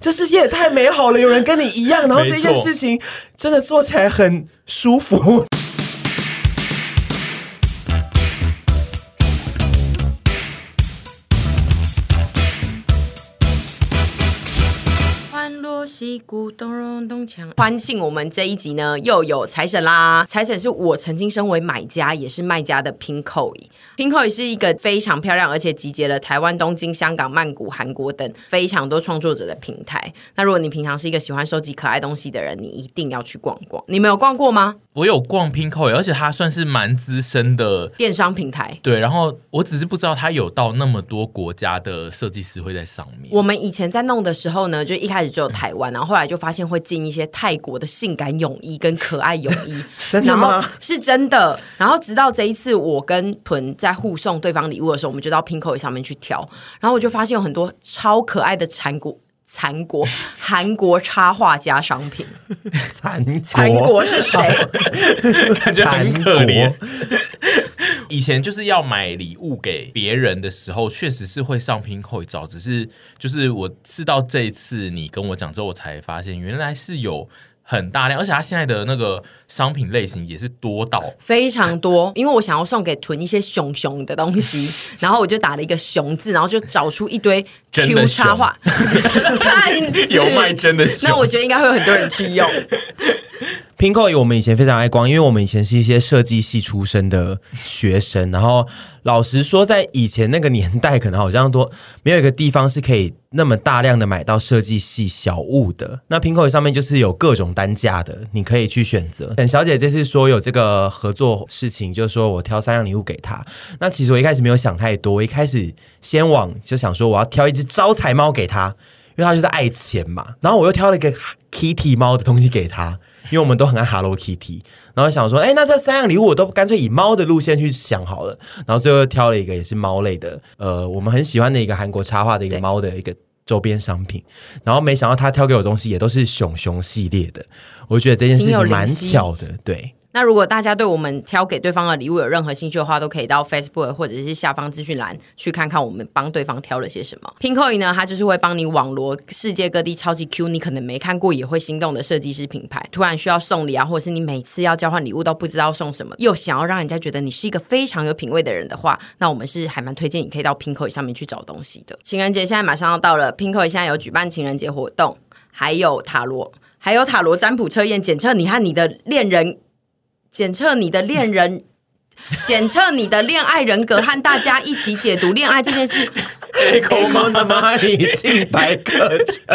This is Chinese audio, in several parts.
这世界也太美好了，有人跟你一样，然后这件事情真的做起来很舒服。击鼓咚咚咚锵！欢庆我们这一集呢，又有财神啦！财神是我曾经身为买家也是卖家的 Pinkoi。Pinkoi 是一个非常漂亮，而且集结了台湾、东京、香港、曼谷、韩国等非常多创作者的平台。那如果你平常是一个喜欢收集可爱东西的人，你一定要去逛逛。你没有逛过吗？我有逛 Pinkoi，而且它算是蛮资深的电商平台。对，然后我只是不知道它有到那么多国家的设计师会在上面。我们以前在弄的时候呢，就一开始只有台湾。然后后来就发现会进一些泰国的性感泳衣跟可爱泳衣，真的吗？是真的。然后直到这一次，我跟屯在互送对方礼物的时候，我们就到 Pinkoi 上面去挑，然后我就发现有很多超可爱的韩国、韩国、韩国插画家商品。韩韩国是谁？感觉很可怜。以前就是要买礼物给别人的时候，确实是会上 Pinkoi 找，只是就是我是到这一次你跟我讲之后，我才发现原来是有很大量，而且他现在的那个商品类型也是多到非常多。因为我想要送给囤一些熊熊的东西，然后我就打了一个熊字，然后就找出一堆 Q 插画，有卖真的熊，那我觉得应该会有很多人去用。Pinkoi 我们以前非常爱逛，因为我们以前是一些设计系出身的学生。然后老实说，在以前那个年代，可能好像都没有一个地方是可以那么大量的买到设计系小物的。那 Pinkoi 上面就是有各种单价的，你可以去选择。沈小姐这次说有这个合作事情，就是说我挑三样礼物给她。那其实我一开始没有想太多，我一开始先往就想说我要挑一只招财猫给她，因为她就是爱钱嘛。然后我又挑了一个 Kitty 猫的东西给她。因为我们都很爱 Hello Kitty，然后想说，哎，那这三样礼物我都干脆以猫的路线去想好了，然后最后挑了一个也是猫类的，呃，我们很喜欢的一个韩国插画的一个猫的一个周边商品，然后没想到他挑给我东西也都是熊熊系列的，我觉得这件事情蛮巧的，对。那如果大家对我们挑给对方的礼物有任何兴趣的话，都可以到 Facebook 或者是下方资讯栏去看看我们帮对方挑了些什么。Pinkoi 呢，它就是会帮你网罗世界各地超级 Q，你可能没看过也会心动的设计师品牌。突然需要送礼啊，或者是你每次要交换礼物都不知道送什么，又想要让人家觉得你是一个非常有品味的人的话，那我们是还蛮推荐你可以到 Pinkoi 上面去找东西的。情人节现在马上要到了，Pinkoi 现在有举办情人节活动，还有塔罗，还有塔罗占卜测验，检测你和你的恋人。检测你的恋人，检测你的恋爱人格，和大家一起解读恋爱这件事。空空的蚂蚁进白课程，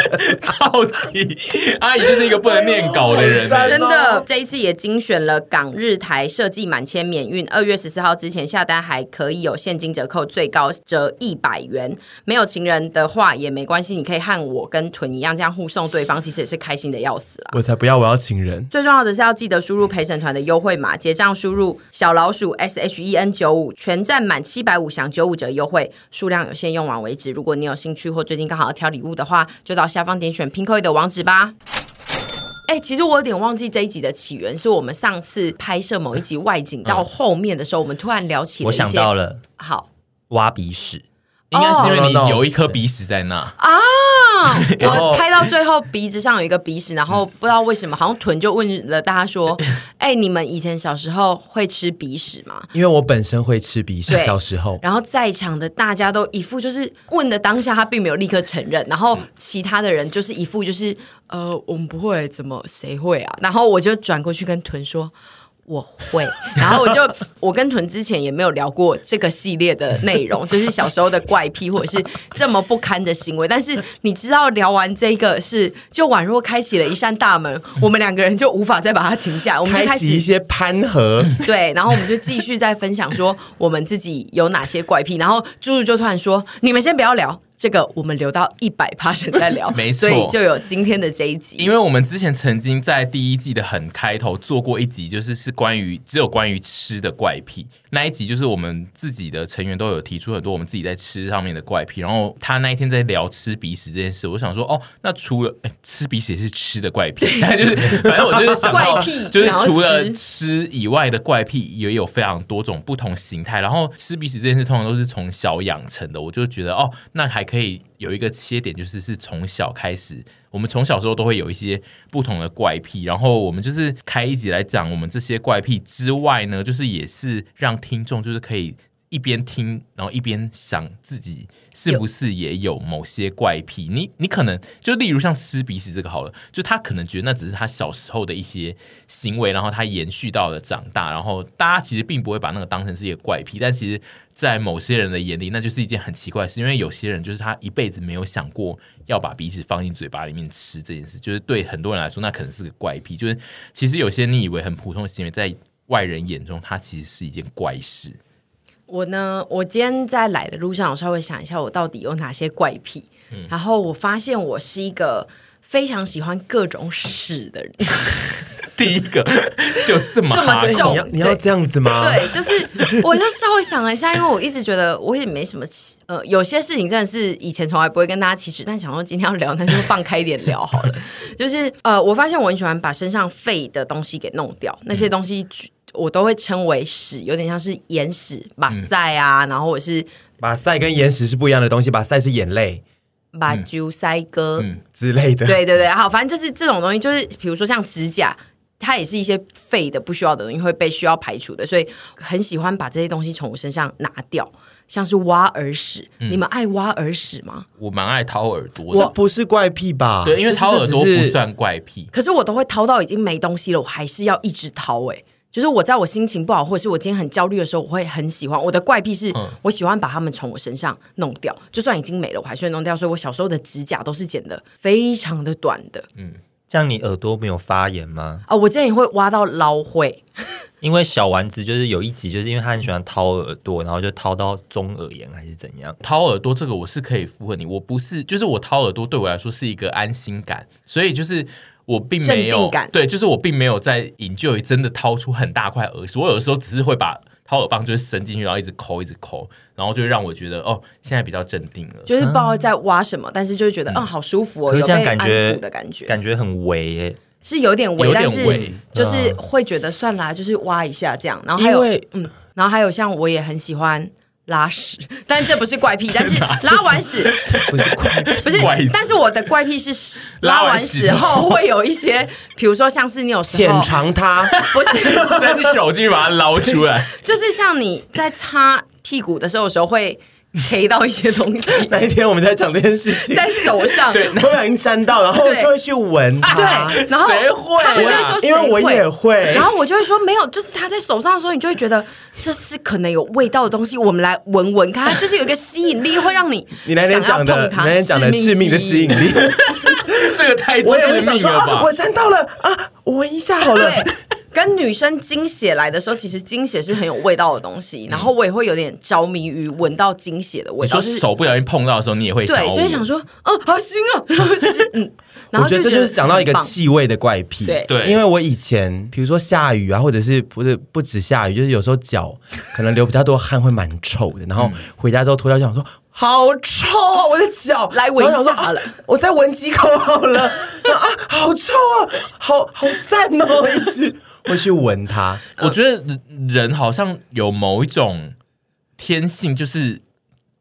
到底阿姨就是一个不能念稿的人。真的，这一次也精选了港日台设计满千免运，二月十四号之前下单还可以有现金折扣，最高折一百元。没有情人的话也没关系，你可以和我跟屯一样这样互送对方，其实也是开心的要死了。我才不要，我要情人。最重要的是要记得输入陪审团的优惠码，结账输入小老鼠 S H E N 九五，全站满七百五享九五折优惠，数量有限，用完。为止。如果你有兴趣或最近刚好要挑礼物的话，就到下方点选 Pinkoi 的网址吧。哎，其实我有点忘记这一集的起源，是我们上次拍摄某一集外景到后面的时候，嗯、我们突然聊起了一些。我想到了，好，挖鼻屎，应该是因为你有一颗鼻屎在那啊。我拍到最后鼻子上有一个鼻屎，然后不知道为什么，好像屯就问了大家说：“ 哎、欸，你们以前小时候会吃鼻屎吗？”因为我本身会吃鼻屎，小时候。然后在场的大家都一副就是问的当下，他并没有立刻承认，然后其他的人就是一副就是呃，我们不会，怎么谁会啊？然后我就转过去跟屯说。我会，然后我就我跟屯之前也没有聊过这个系列的内容，就是小时候的怪癖或者是这么不堪的行为。但是你知道，聊完这个是就宛若开启了一扇大门，我们两个人就无法再把它停下，我们就开始一些攀合。对，然后我们就继续在分享说我们自己有哪些怪癖。然后猪猪就突然说：“你们先不要聊。”这个我们留到一百趴神再聊，没错，所以就有今天的这一集。因为我们之前曾经在第一季的很开头做过一集，就是是关于只有关于吃的怪癖那一集，就是我们自己的成员都有提出很多我们自己在吃上面的怪癖。然后他那一天在聊吃鼻屎这件事，我想说哦，那除了吃鼻屎也是吃的怪癖，就是反正我就是想到 怪癖，就是除了吃以外的怪癖也有非常多种不同形态。然后吃鼻屎这件事通常都是从小养成的，我就觉得哦，那还。还可以有一个切点，就是是从小开始，我们从小时候都会有一些不同的怪癖，然后我们就是开一集来讲我们这些怪癖之外呢，就是也是让听众就是可以。一边听，然后一边想自己是不是也有某些怪癖。你你可能就例如像吃鼻屎这个好了，就他可能觉得那只是他小时候的一些行为，然后他延续到了长大，然后大家其实并不会把那个当成是一个怪癖，但其实，在某些人的眼里，那就是一件很奇怪的事，因为有些人就是他一辈子没有想过要把鼻屎放进嘴巴里面吃这件事，就是对很多人来说，那可能是个怪癖。就是其实有些你以为很普通的行为，在外人眼中，它其实是一件怪事。我呢，我今天在来的路上，我稍微想一下，我到底有哪些怪癖。嗯、然后我发现我是一个非常喜欢各种屎的人。第一个 就这么这么重，你要你要这样子吗？对，就是我就稍微想了一下，因为我一直觉得我也没什么呃，有些事情真的是以前从来不会跟大家启齿，但想说今天要聊，那就放开一点聊好了。就是呃，我发现我很喜欢把身上废的东西给弄掉，那些东西。我都会称为屎，有点像是眼屎、马赛啊，嗯、然后我是马赛跟眼屎是不一样的东西，马赛是眼泪，把猪塞哥之类的。对对对，好，反正就是这种东西，就是比如说像指甲，它也是一些废的、不需要的东西会被需要排除的，所以很喜欢把这些东西从我身上拿掉。像是挖耳屎，嗯、你们爱挖耳屎吗？我蛮爱掏耳朵，我不是怪癖吧？对，因为掏耳朵不算怪癖，可是我都会掏到已经没东西了，我还是要一直掏哎、欸。就是我在我心情不好，或者是我今天很焦虑的时候，我会很喜欢我的怪癖是，我喜欢把它们从我身上弄掉，就算已经没了，我还是会弄掉。所以我小时候的指甲都是剪的非常的短的。嗯，这样你耳朵没有发炎吗？哦，我今天也会挖到捞会，因为小丸子就是有一集，就是因为他很喜欢掏耳朵，然后就掏到中耳炎还是怎样。掏耳朵这个我是可以附和你，我不是，就是我掏耳朵对我来说是一个安心感，所以就是。我并没有对，就是我并没有在 enjoy 真的掏出很大块耳屎。我有的时候只是会把掏耳棒就是伸进去，然后一直抠，一直抠，然后就让我觉得哦，现在比较镇定了。就是不知道在挖什么，但是就会觉得嗯，好舒服哦，可是这样感觉有被安抚的感觉，感觉很围耶，是有点围，但是就是会觉得算啦，就是挖一下这样。然后还有嗯，然后还有像我也很喜欢。拉屎，但是这不是怪癖，但是拉完屎。不是怪癖，不是，但是我的怪癖是拉完屎后。会有一些，比如说像是你有时候浅尝它，不是。伸手进去把它捞出来，就是像你在擦屁股的时候，有时候会。黑到一些东西。那一天我们在讲这件事情，在手上，对，突然沾到，然后就会去闻它。对，然后谁会？他们就会说，因为我也会。然后我就会说，没有，就是他在手上的时候，你就会觉得 这是可能有味道的东西，我们来闻闻看，它就是有一个吸引力，会让你你那天讲的，你那天讲的致命的吸引力，这个太致命了吧？我沾到了啊，闻一下好了。跟女生经血来的时候，其实经血是很有味道的东西，然后我也会有点着迷于闻到经血的味道。就是手不小心碰到的时候，你也会对，就会想说，哦，好腥啊！然后就是嗯，然后我觉得这就是讲到一个气味的怪癖。对对，因为我以前比如说下雨啊，或者是不是不止下雨，就是有时候脚 可能流比较多汗，会蛮臭的。然后回家之后脱掉就想说，好臭啊！我的脚来闻一下好了，我再闻几口好了。啊，好臭啊！好好赞哦，一直。会去闻它，我觉得人好像有某一种天性，就是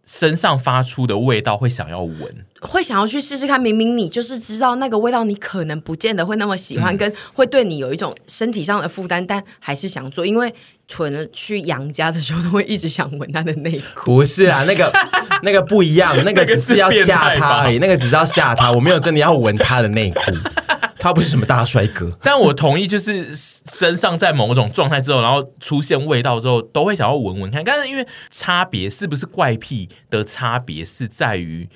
身上发出的味道会想要闻，会想要去试试看。明明你就是知道那个味道，你可能不见得会那么喜欢，嗯、跟会对你有一种身体上的负担，但还是想做。因为纯去杨家的时候，都会一直想闻他的内裤。不是啊，那个 那个不一样，那个只是要吓他而已，那个只是要吓他，我没有真的要闻他的内裤。他不是什么大帅哥，但我同意，就是身上在某种状态之后，然后出现味道之后，都会想要闻闻看。但是因为差别是不是怪癖的差别是在于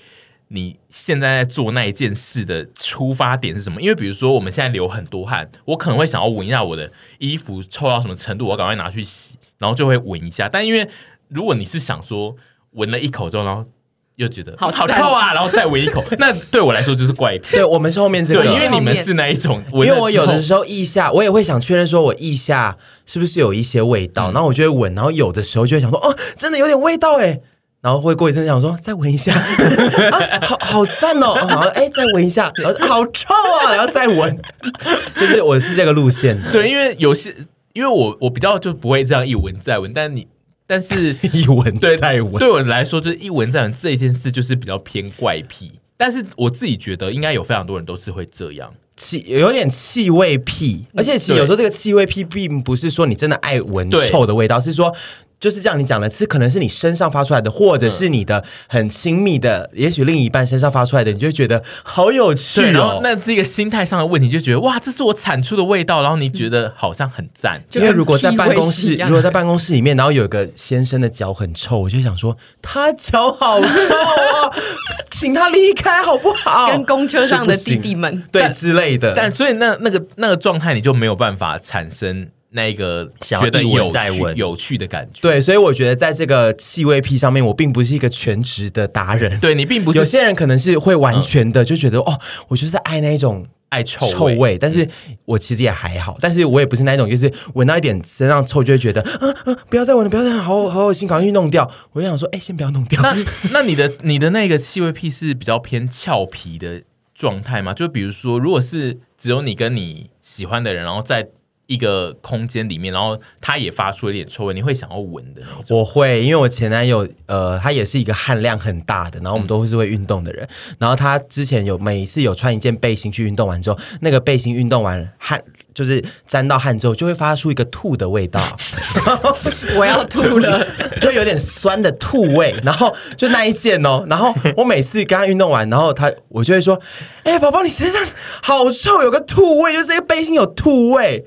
你现在在做那一件事的出发点是什么？因为比如说我们现在流很多汗，我可能会想要闻一下我的衣服臭到什么程度，我赶快拿去洗，然后就会闻一下。但因为如果你是想说闻了一口之后，然后又觉得好好臭啊，然后再闻一口，那对我来说就是怪癖。对，我们是后面这个，对，因为你们是那一种，因为我有的时候腋下，我也会想确认说我腋下是不是有一些味道，嗯、然后我就会闻，然后有的时候就会想说，哦，真的有点味道哎，然后会过一阵想说再闻一下，啊、好好赞哦，然后哎再闻一下，然后好臭啊，然后再闻，就是我是这个路线。对，因为有些，因为我我比较就不会这样一闻再闻，但你。但是 一闻对再闻，对我来说，就是一闻再闻这一件事，就是比较偏怪癖。但是我自己觉得，应该有非常多人都是会这样。气有点气味癖，而且其实有时候这个气味癖并不是说你真的爱闻臭的味道，是说。就是这样，你讲的是可能是你身上发出来的，或者是你的很亲密的，嗯、也许另一半身上发出来的，你就会觉得好有趣哦。然后那是一个心态上的问题，就觉得哇，这是我产出的味道，然后你觉得好像很赞。因为如果在办公室，如果在办公室里面，然后有一个先生的脚很臭，我就想说他脚好臭啊，请他离开好不好？跟公车上的弟弟们对之类的。但所以那那个那个状态，你就没有办法产生。那个觉得有趣有趣的感觉，对，所以我觉得在这个气味癖上面，我并不是一个全职的达人。对，你并不是，有些人可能是会完全的就觉得、嗯、哦，我就是爱那一种爱臭臭味，但是我其实也还好，但是我也不是那一种，就是闻到一点身上臭就会觉得啊啊，不要再闻了，不要再好好恶心，赶快去弄掉。我就想说，哎，先不要弄掉。那那你的你的那个气味癖是比较偏俏皮的状态吗？就比如说，如果是只有你跟你喜欢的人，然后在。一个空间里面，然后他也发出了一点臭味，你会想要闻的？我会，因为我前男友，呃，他也是一个汗量很大的，然后我们都是会运动的人，然后他之前有每一次有穿一件背心去运动完之后，那个背心运动完汗就是沾到汗之后，就会发出一个吐的味道，我要吐了，就有点酸的吐味，然后就那一件哦，然后我每次跟他运动完，然后他我就会说，哎、宝宝，你身上好臭，有个吐味，就是这个背心有吐味。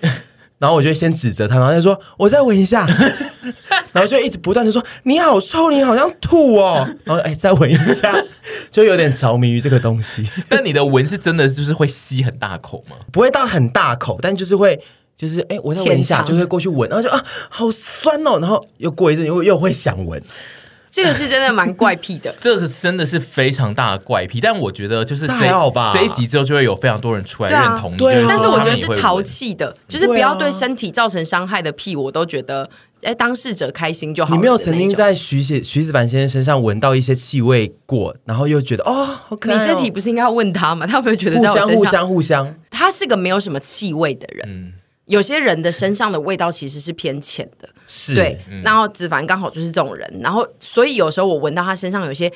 然后我就先指责他，然后他说：“我再闻一下。”然后就一直不断的说：“你好臭，你好像吐哦。”然后哎，再闻一下，就有点着迷于这个东西。但你的闻是真的就是会吸很大口吗？不会到很大口，但就是会，就是哎，我再闻一下，就会过去闻，然后就啊，好酸哦。然后又过一阵又又会想闻。这个是真的蛮怪癖的，这个真的是非常大的怪癖。但我觉得就是这还好吧，这一集之后就会有非常多人出来认同你。对啊，但是我觉得是淘气的，就是不要对身体造成伤害的屁，我都觉得哎，当事者开心就好。你没有曾经在徐写徐子凡先生身上闻到一些气味过，然后又觉得哦，好可爱哦。你这题不是应该要问他吗？他会不会觉得互相互相互相？他是个没有什么气味的人。嗯。有些人的身上的味道其实是偏浅的，是对。嗯、然后子凡刚好就是这种人，然后所以有时候我闻到他身上有些。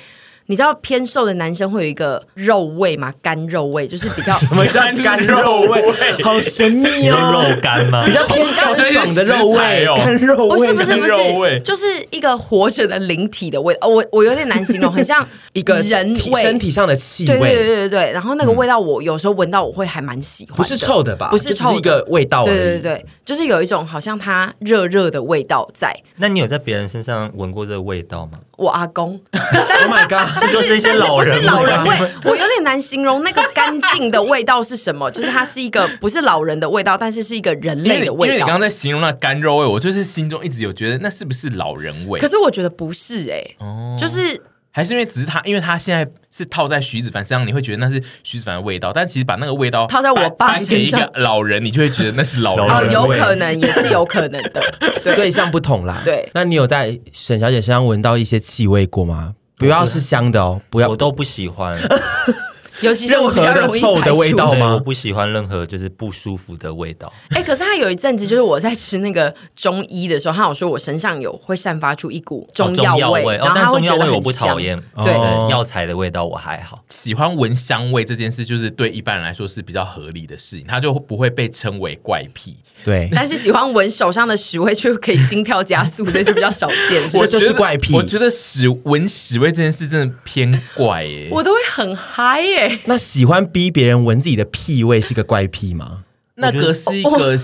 你知道偏瘦的男生会有一个肉味吗？干肉味就是比较 什么叫干肉味？好神秘哦，肉干吗？比较偏干爽的肉味哦，干肉味，不是不是不是，就是一个活着的灵体的味。哦，我我有点难形容，很像一个 人味，身体上的气味。对对对对对。然后那个味道，我有时候闻到我会还蛮喜欢。不是臭的吧？不是臭的，一个味道。对对对，就是有一种好像它热热的味道在。那你有在别人身上闻过这个味道吗？我阿公，Oh my god！但是但是不是老人味，我有点难形容那个干净的味道是什么。就是它是一个不是老人的味道，但是是一个人类的味道。因为你刚刚在形容那干肉味，我就是心中一直有觉得那是不是老人味？可是我觉得不是哎，哦，就是还是因为只是他，因为他现在是套在徐子凡身上，你会觉得那是徐子凡的味道。但其实把那个味道套在我爸身上，老人你就会觉得那是老人味。哦，有可能也是有可能的。对，对象不同啦。对，那你有在沈小姐身上闻到一些气味过吗？不要是香的哦，不要，我都不喜欢。尤其是我比较容易臭的味道吗？我不喜欢任何就是不舒服的味道。哎、欸，可是他有一阵子，就是我在吃那个中医的时候，他有说我身上有会散发出一股中药味，哦、味然后他会觉得。哦、但中药味我不讨厌，对，药材的味道我还好。喜欢闻香味这件事，就是对一般人来说是比较合理的事情，他就不会被称为怪癖。对，但是喜欢闻手上的屎味却可以心跳加速的就比较少见，这就是怪癖。我觉得屎闻屎味这件事真的偏怪耶，我都会很嗨耶。那喜欢逼别人闻自己的屁味是个怪癖吗？那个是一个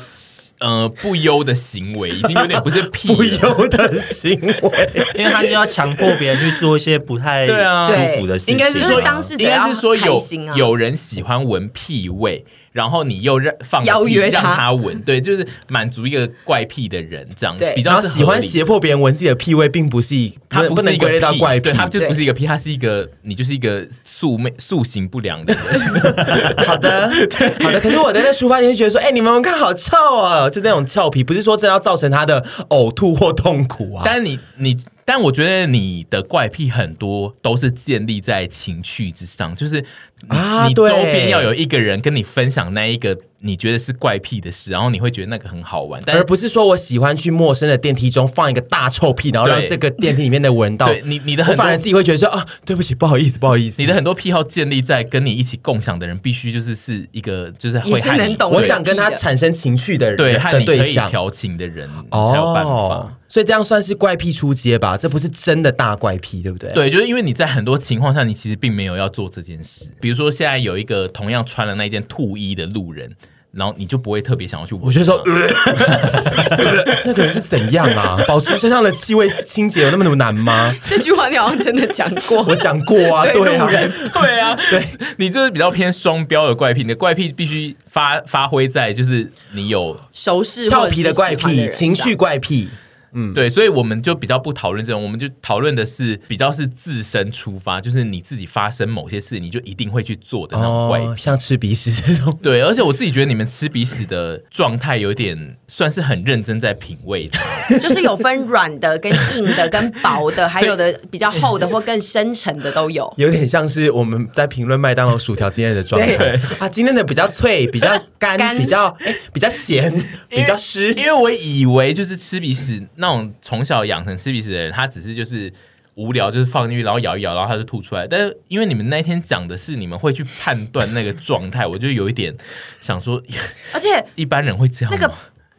呃不优的行为，已经有点不是屁 不优的行为，因为他就要强迫别人去做一些不太舒服的事情。应该是说当事者要开心啊，有人喜欢闻屁味。然后你又让放邀约让他闻，对，就是满足一个怪癖的人这样，对，比较喜欢胁迫别人闻自己的屁味，并不是，他不是一个归类到怪癖，对，他就不是一个癖，他是一个你就是一个素昧素行不良的人。好的，好的。可是我在那出发点就觉得说，哎，你们闻看好臭啊，就那种俏皮，不是说真的要造成他的呕吐或痛苦啊。但是你你。但我觉得你的怪癖很多都是建立在情趣之上，就是啊你周边要有一个人跟你分享那一个你觉得是怪癖的事，然后你会觉得那个很好玩，但而不是说我喜欢去陌生的电梯中放一个大臭屁，然后让这个电梯里面的闻到。对你你的我很多反而自己会觉得说啊，对不起，不好意思，不好意思。你的很多癖好建立在跟你一起共享的人必须就是是一个就是会也是和你能懂我想跟他产生情绪的人对的和你可以对象调情的人才有办法。哦，所以这样算是怪癖出街吧？这不是真的大怪癖，对不对？对，就是因为你在很多情况下，你其实并没有要做这件事。比如说，现在有一个同样穿了那件兔衣的路人，然后你就不会特别想要去。我就说，呃 那个人是怎样啊？保持身上的气味清洁有那么难吗？这句话你好像真的讲过。我讲过啊，对对啊对啊，对你就是比较偏双标的怪癖，你的怪癖必须发发挥在就是你有熟识俏皮的怪癖、情绪怪癖。嗯，对，所以我们就比较不讨论这种，我们就讨论的是比较是自身出发，就是你自己发生某些事，你就一定会去做的那种怪。哦，像吃鼻屎这种。对，而且我自己觉得你们吃鼻屎的状态有点算是很认真在品味的。就是有分软的、跟硬的、跟薄的，还有的比较厚的或更深沉的都有。有点像是我们在评论麦当劳薯条今天的状态对啊，今天的比较脆，比较干，干比较哎，比较咸，比较湿因。为我以为就是吃鼻屎那种从小养成吃鼻屎的人，他只是就是无聊，就是放进去然后咬一咬，然后他就吐出来。但是因为你们那天讲的是你们会去判断那个状态，我就有一点想说，而且一般人会这样吗？那个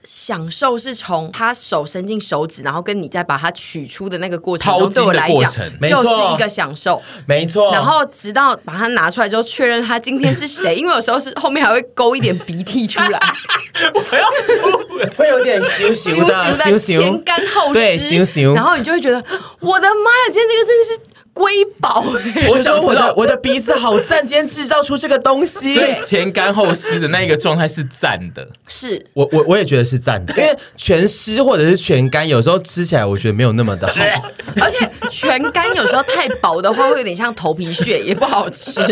享受是从他手伸进手指，然后跟你再把它取出的那个过程中，对我来讲就是一个享受。没错。然后直到把它拿出来之后，确认他今天是谁，因为有时候是后面还会勾一点鼻涕出来，会有点羞羞的，前。干后湿，羞然后你就会觉得，我的妈呀，今天这个真的是瑰宝欸 我说我想知道的我的鼻子好赞，今天制造出这个东西。所以前干后湿的那一个状态是赞的，是我我我也觉得是赞的，因为全湿或者是全干，有时候吃起来我觉得没有那么的好。而且全干有时候太薄的话，会有点像头皮屑，也不好吃。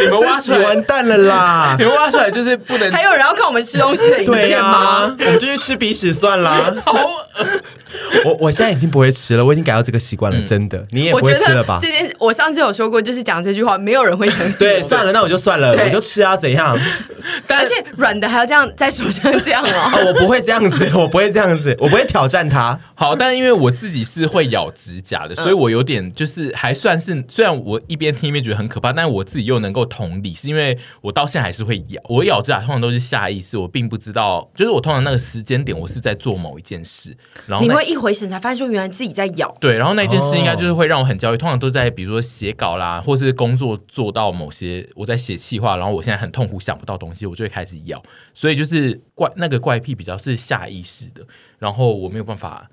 你们挖出来完，蛋了啦 你！们挖出来就是不能还有人要看我们吃东西的影对吗？我们就去吃鼻屎算啦。好我我现在已经不会吃了，我已经改掉这个习惯了，真的。你也不会吃了吧这？件，我上次有说过，就是讲这句话，没有人会相信。对，算了，那我就算了，我就吃啊，怎样？而且软的还要这样在手上这样哦。哦，我不会这样子，我不会这样子，我不会挑战它。好，但因为我自己是会咬指甲的，所以我有点就是还算是，虽然我一边听一边觉得很可怕，但是我自己又能够同理，是因为我到现在还是会咬。我咬指甲通常都是下意识，我并不知道，就是我通常那个时间点我是在做某一件事，然后你会一回神才发现说，原来自己在咬。对，然后那件事应该就是会让我很焦虑，通常都在比如说写稿啦，或是工作做到某些我在写气话，然后我现在很痛苦想不到东西，我就会开始咬，所以就是怪那个怪癖比较是下意识的，然后我没有办法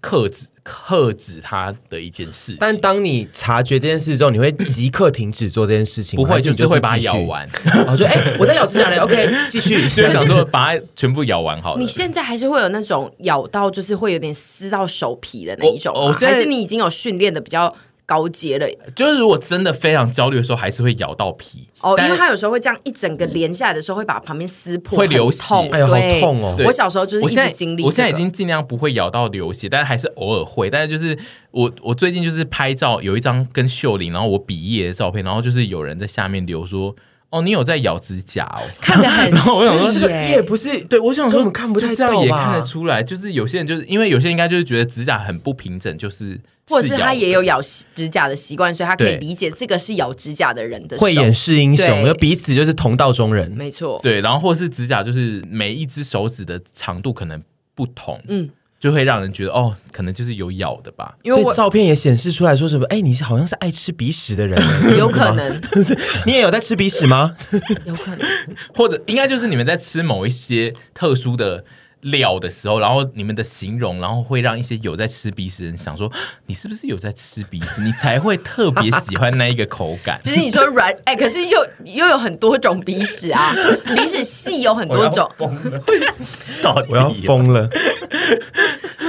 克制克制它的一件事情，但当你察觉这件事之后，你会即刻停止做这件事情吗，不会还是你就是会把它咬。完，然后就哎、我在咬指甲嘞，OK，继续。就想说把它全部咬完好了你。现在还是会有那种咬到，就是会有点撕到手皮的那一种吗我我现在还是你已经有训练的比较高阶了？就是如果真的非常焦虑的时候，还是会咬到皮。哦，因为它有时候会这样一整个连下来的时候，会把旁边撕破，会流血。很痛。哎呦好对。痛哦。对。我小时候就是现在直经历、这个，我现在已经尽量不会咬到流血，但是还是偶尔会。但是就是我我最近就是拍照，有一张跟秀玲，然后我比耶的照片，然后就是有人在下面留说：“哦，你有在咬指甲哦。”看得很 然后我想说这个耶也不是，对，我想说根本看不太就这样到也看得出来，就是有些人就是因为有些人应该就是觉得指甲很不平整，就是或者是他也有咬指甲的习惯，所以他可以理解这个是咬指甲的人的手。会掩饰英雄，彼此就是同道中人。没错，对，然后或是指甲就是每一只手指的长度可能不同，嗯，就会让人觉得哦，可能就是有咬的吧。因为所以照片也显示出来说什么？哎，你是好像是爱吃鼻屎的人欸，有可能，你也有在吃鼻屎吗？有可能，或者应该就是你们在吃某一些特殊的料的时候，然后你们的形容，然后会让一些有在吃鼻屎的人想说，你是不是有在吃鼻屎？你才会特别喜欢那一个口感。就是你说软，哎，可是又又有很多种鼻屎啊，鼻屎细有很多种，到底我要疯了！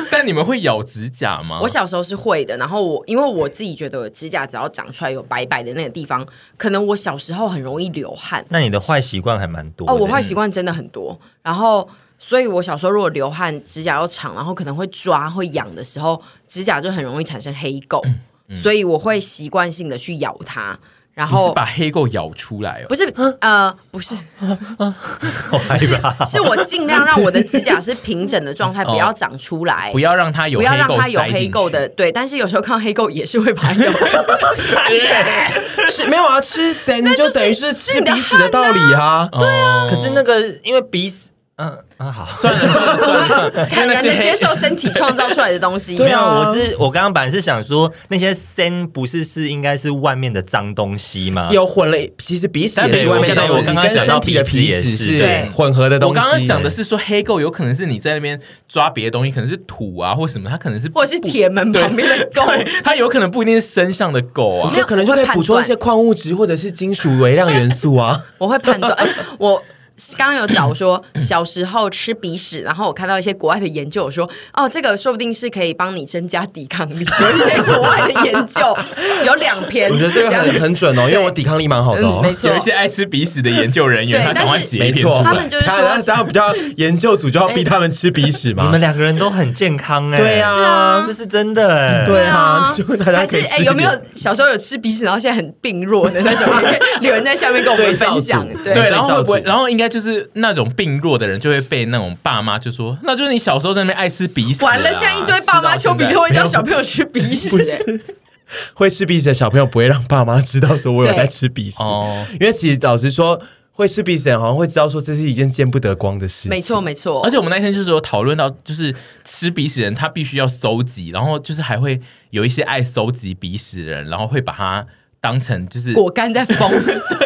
但你们会咬指甲吗？我小时候是会的，然后我因为我自己觉得指甲只要长出来有白白的那个地方，可能我小时候很容易流汗。那你的坏习惯还蛮多哦，我坏习惯真的很多，然后所以我小时候如果流汗，指甲又长，然后可能会抓会痒的时候，指甲就很容易产生黑垢，所以我会习惯性的去咬它。然后是把黑垢咬出来哦？不是呃不是，好害是。是我尽量让我的指甲是平整的状态，不要长出来，不要让它有不要让它有黑垢的，对。但是有时候看到黑垢也是会把它咬出来。吃没有啊？吃神那就等于是吃鼻屎的道理啊。对啊可是那个因为鼻屎，嗯嗯好。算了算了算了算了，坦然 的接受身体创造出来的东西。对 啊没有，我是我刚刚本来是想说那些森不是是应该是外面的脏东西吗？有混了，其实鼻屎也但是外面的我刚刚想到身体的鼻屎也是混合的东西。我刚刚想的是说黑垢有可能是你在那边抓别的东西，可能是土啊或什么，它可能是或者是铁门旁边的对垢，它有可能不一定是身上的垢啊我觉。得可能就可以补充一些矿物质或者是金属微量元素啊。我会判断。我刚刚有找说小时候吃鼻屎，然后我看到一些国外的研究，我说哦，这个说不定是可以帮你增加抵抗力。有一些国外的研究 有两篇，我觉得这个很很准哦，因为我抵抗力蛮好的哦嗯，。没错有一些爱吃鼻屎的研究人员，对他赶快但是写一没错，篇出来。他们就是说他这样比较研究组就要逼他们吃鼻屎嘛你们。两个人都很健康哎、对啊这是真的哎、对啊啊，就大家是哎、可以吃有没有小时候有吃鼻屎，然后现在很病弱的那种，留言在下面跟我们分享。对然后会不会？然后应该就是那种病弱的人，就会被那种爸妈就说，那就是你小时候在那边爱吃鼻屎啊。完了，现在一堆爸妈丘比特会叫小朋友吃鼻屎、哎会吃鼻屎的小朋友不会让爸妈知道说我有在吃鼻屎，哦因为其实老实说，会吃鼻屎的人好像会知道说这是一件见不得光的事情。没错，没错。而且我们那天就是有讨论到，就是吃鼻屎的人他必须要搜集，然后就是还会有一些爱搜集鼻屎的人，然后会把它当成就是果干在疯，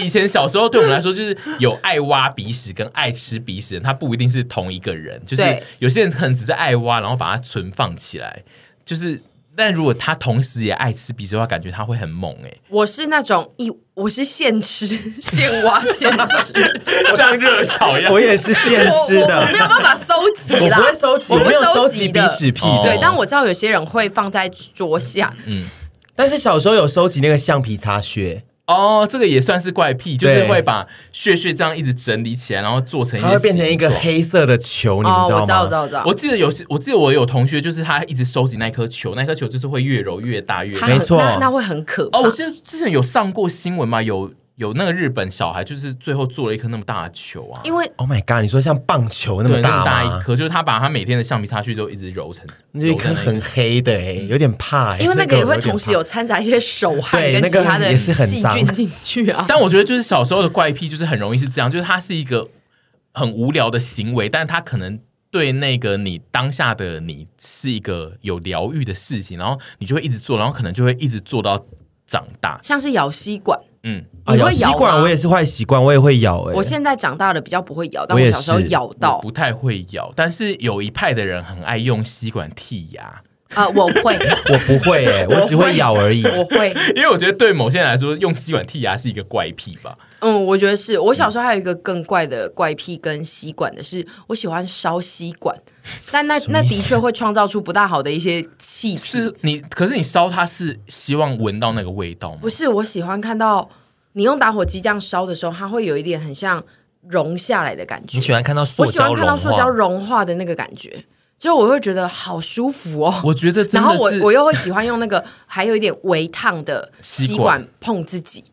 以前小时候对我们来说，就是有爱挖鼻屎跟爱吃鼻屎的人，他不一定是同一个人。就是有些人可能只是爱挖，然后把它存放起来。就是，但如果他同时也爱吃鼻屎的话，感觉他会很猛哎、我是那种一，我是现吃现挖现吃，像热炒一样。我也是现吃我我的我没有办法收集我啦，不会收集，我不我没有收集鼻屎屁哦的。对，但我知道有些人会放在桌下，嗯但是小时候有收集那个橡皮擦屑，哦，这个也算是怪癖，就是会把屑屑这样一直整理起来，然后做成一个它会变成一个黑色的球，你们哦，知道我知道，我吗知？道，我知道。我记得有，我记得我有同学，就是他一直收集那颗球，那颗球就是会越揉越大越没错那那会很可怕。哦，我记得之前有上过新闻嘛，有有那个日本小孩，就是最后做了一颗那么大的球啊，因为 Oh my god！你说像棒球那么大？大一颗，就是他把他每天的橡皮擦去都一直揉成，那一颗很黑的哎，有点怕哎。因为那个也会同时有掺杂一些手汗对那个跟其他的细菌进去啊。但我觉得就是小时候的怪癖，就是很容易是这样，就是它是一个很无聊的行为，但它可能对那个你当下的你是一个有疗愈的事情，然后你就会一直做，然后可能就会一直做到长大。像是咬吸管，嗯，啊你会咬咬吸管，我也是坏习惯，我也会咬哎。我现在长大了比较不会咬，但我小时候咬到不太会咬，但是有一派的人很爱用吸管剔牙，啊，我会，我不会哎，我只会咬而已。我会。因为我觉得对某些人来说，用吸管剔牙是一个怪癖吧。嗯，我觉得是我小时候还有一个更怪的怪癖跟吸管的是，我喜欢烧吸管，但那那的确会创造出不大好的一些气体。是你，可是你烧它是希望闻到那个味道吗不？是我喜欢看到你用打火机这样烧的时候，它会有一点很像融下来的感觉。你喜欢看到塑我喜欢看到？塑胶融化的那个感觉，就我会觉得好舒服哦。我觉得真然后我，我又会喜欢用那个还有一点微烫的吸管碰自己。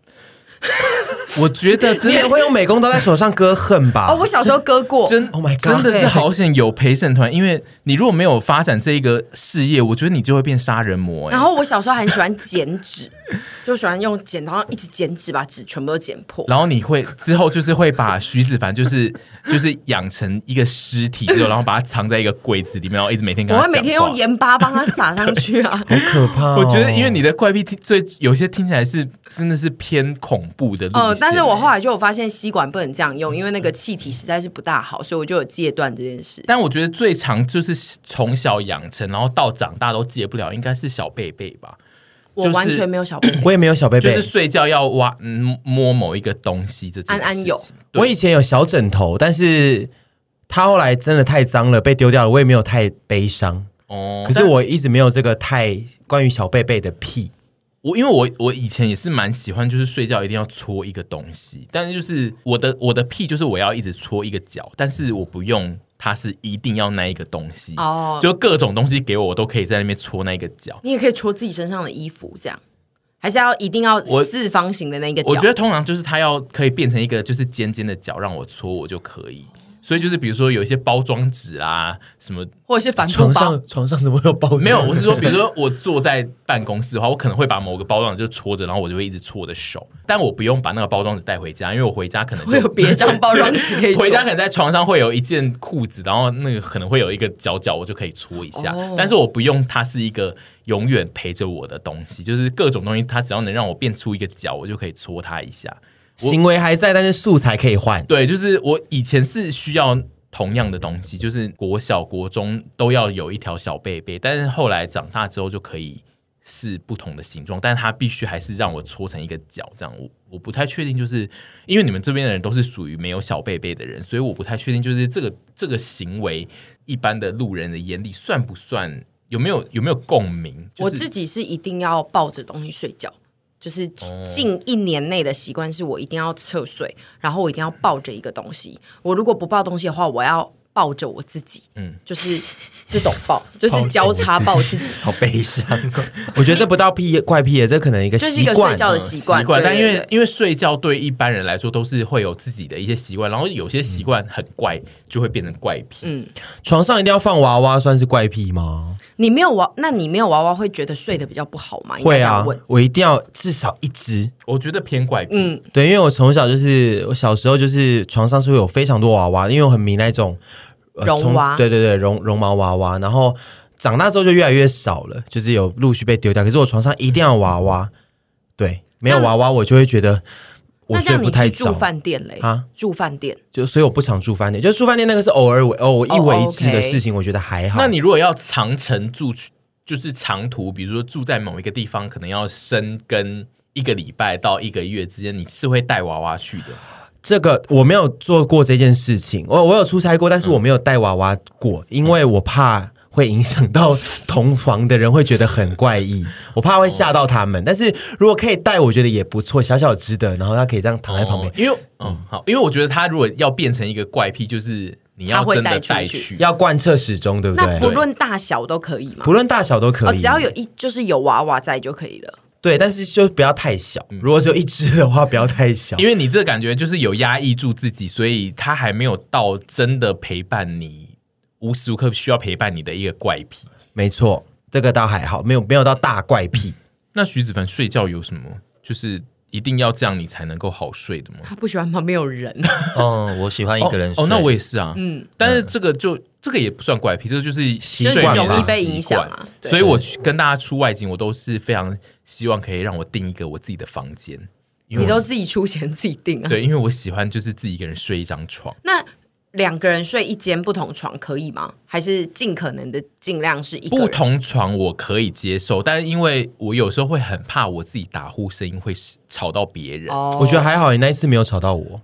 我觉得真的你也会用美工刀在手上割恨吧？哦，我小时候割过，真 Oh my god 真的是好险有陪审团，因为你如果没有发展这一个事业，我觉得你就会变杀人魔、欸。然后我小时候很喜欢剪纸，就喜欢用剪刀一直剪纸，把纸全部都剪破。然后你会之后就是会把徐子凡就是 就是养成一个尸体之后，然后把它藏在一个柜子里面，然后一直每天跟他我会每天用话盐巴帮他撒上去啊。好可怕、哦！我觉得，因为你的怪癖听，最有些听起来是真的是偏恐怖的路线、呃，但是我后来就有发现吸管不能这样用，因为那个气体实在是不大好，所以我就有戒断这件事。但我觉得最常就是从小养成，然后到长大都戒不了，应该是小贝贝吧。我完全没有小贝贝，我也没有小贝贝，就是睡觉要挖嗯摸某一个东西这件事。安安有我以前有小枕头，但是它后来真的太脏了，被丢掉了。我也没有太悲伤，哦，可是我一直没有这个太关于小贝贝的癖。我因为我我以前也是蛮喜欢，就是睡觉一定要搓一个东西，但是就是我的我的屁就是我要一直搓一个脚，但是我不用它是一定要那一个东西哦就各种东西给我，我都可以在那边搓那一个脚。你也可以搓自己身上的衣服，这样还是要一定要我四方形的那个角？我觉得通常就是它要可以变成一个就是尖尖的角，让我搓我就可以。所以就是比如说有一些包装纸啊什么，或者是帆布包床上床上怎么会有包？没有，我是说，比如说我坐在办公室的话，我可能会把某个包装纸就搓着，然后我就会一直搓我的手，但我不用把那个包装纸带回家，因为我回家可能就会有别张包装纸可以 搓。回家可能在床上会有一件裤子，然后那个可能会有一个角角，我就可以搓一下。哦、但是我不用它是一个永远陪着我的东西，就是各种东西，它只要能让我变出一个角，我就可以搓它一下。行为还在，但是素材可以换。对，就是我以前是需要。同样的东西，就是国小、国中都要有一条小贝贝，但是后来长大之后就可以是不同的形状，但是它必须还是让我搓成一个角，这样我我不太确定，就是因为你们这边的人都是属于没有小贝贝的人，所以我不太确定，就是这个这个行为，一般的路人的眼里算不算有没有有没有共鸣？就是、我自己是一定要抱着东西睡觉。就是近一年内的习惯是我一定要侧睡，然后我一定要抱着一个东西。我如果不抱东西的话，我要抱着我自己。嗯，就是这种抱，就是交叉抱自己。好悲伤。我觉得这不到癖怪癖，这可能一个习惯，就是一个睡觉的习惯。习惯，但因为因为睡觉对一般人来说都是会有自己的一些习惯，然后有些习惯很怪，就会变成怪癖。嗯，床上一定要放娃娃，算是怪癖吗？你没有娃，那你没有娃娃会觉得睡得比较不好吗？会啊，我一定要至少一只。我觉得偏怪癖。嗯，对，因为我从小就是我小时候就是床上是会有非常多娃娃，因为我很迷那种绒娃。对对对，绒绒毛娃娃。然后长大之后就越来越少了，就是有陆续被丢掉。可是我床上一定要娃娃，对，没有娃娃我就会觉得。我睡不太着。住饭店嘞啊，住饭店就所以我不常住饭店，就住饭店那个是偶尔为偶一为之的事情，我觉得还好。那你如果要长程住，就是长途，比如说住在某一个地方，可能要生根一个礼拜到一个月之间，你是会带娃娃去的？这个我没有做过这件事情，我我有出差过，但是我没有带娃娃过，因为我怕。会影响到同房的人，会觉得很怪异。我怕会吓到他们，但是如果可以带，我觉得也不错，小小只的，然后他可以这样躺在旁边。哦、因为嗯好，因为我觉得他如果要变成一个怪癖，就是你要真的带去，去要贯彻始终，对不对？那不论大小都可以吗？不论大小都可以，哦、只要有一就是有娃娃在就可以了。对，但是就不要太小。如果只有一只的话，不要太小，因为你这个感觉就是有压抑住自己，所以他还没有到真的陪伴你，无时无刻需要陪伴你的一个怪癖。没错，这个倒还好，没有没有到大怪癖。那徐子凡睡觉有什么？就是一定要这样你才能够好睡的吗？他不喜欢旁边有人。哦，我喜欢一个人睡。哦，哦，那我也是啊。嗯，但是这个就这个也不算怪癖，这个就是习惯，容易被影响啊。所以我跟大家出外景，我都是非常希望可以让我订一个我自己的房间。你都自己出钱自己订啊？对，因为我喜欢就是自己一个人睡一张床。那。两个人睡一间不同床可以吗？还是尽可能的尽量是一个不同床我可以接受，但是因为我有时候会很怕我自己打呼声音会吵到别人。哦，我觉得还好，你那一次没有吵到我。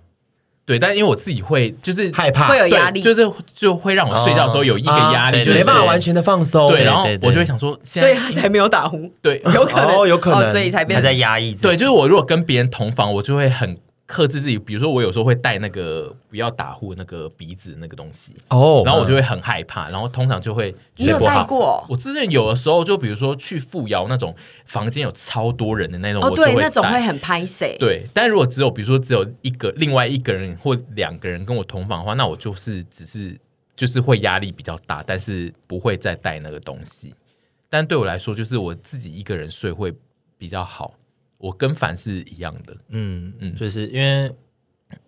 对，但因为我自己会就是害怕，会有压力，就是就会让我睡觉的时候有一个压力，就是没办法完全的放松。对，然后我就会想说，所以他才没有打呼。对，有可能，有可能，所以才变在压抑。对，就是我如果跟别人同房，我就会很。克制自己，比如说我有时候会戴那个不要打呼那个鼻子那个东西哦，oh, 然后我就会很害怕，然后通常就会睡不好。过我之前有的时候就比如说去富瑶那种房间有超多人的那种，哦，对，那种会很拍谁。对，但如果只有比如说只有一个另外一个人或两个人跟我同房的话，那我就是只是就是会压力比较大，但是不会再带那个东西。但对我来说，就是我自己一个人睡会比较好。我跟凡是一样的，嗯嗯，就是因为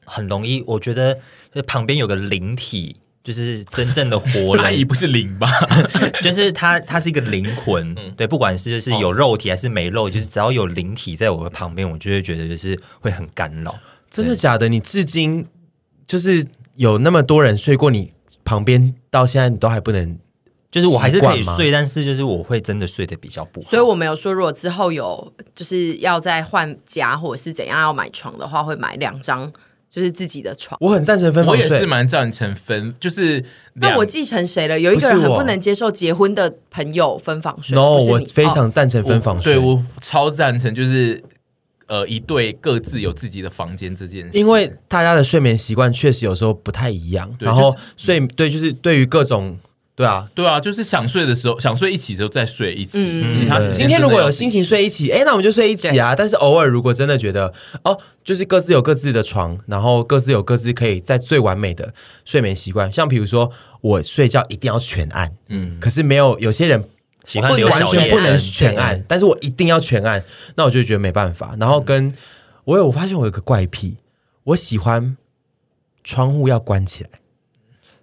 很容易，我觉得就旁边有个灵体，就是真正的活 人，阿姨不是灵吧？就是它，它是一个灵魂，嗯、对，不管是就是有肉体还是没肉就是只要有灵体在我的旁边，我就会觉得就是会很干扰。真的假的？你至今就是有那么多人睡过你旁边，到现在你都还不能？就是我还是可以睡，但是就是我会真的睡得比较不好。所以我没有说，如果之后有就是要再换家或者是怎样要买床的话，会买两张就是自己的床。我很赞成分房睡，我也是蛮赞成分，就是那我继承谁了？有一个人很不能接受结婚的朋友分房睡。No，我非常赞成分房睡，对我超赞成，就是呃一对各自有自己的房间这件事，因为大家的睡眠习惯确实有时候不太一样，然后所以对，就是对于各种。对啊。对啊，就是想睡的时候，想睡一起就再睡一起。嗯其他时间今天如果有心心情睡一起，哎，那我们就睡一起啊。但是偶尔如果真的觉得哦，就是各自有各自的床，然后各自有各自可以在最完美的睡眠习惯。像比如说，我睡觉一定要全暗，嗯，可是没有有些人喜欢留小完全不能全暗，但是我一定要全暗，那我就觉得没办法。然后跟我有我发现我有个怪癖，我喜欢窗户要关起来，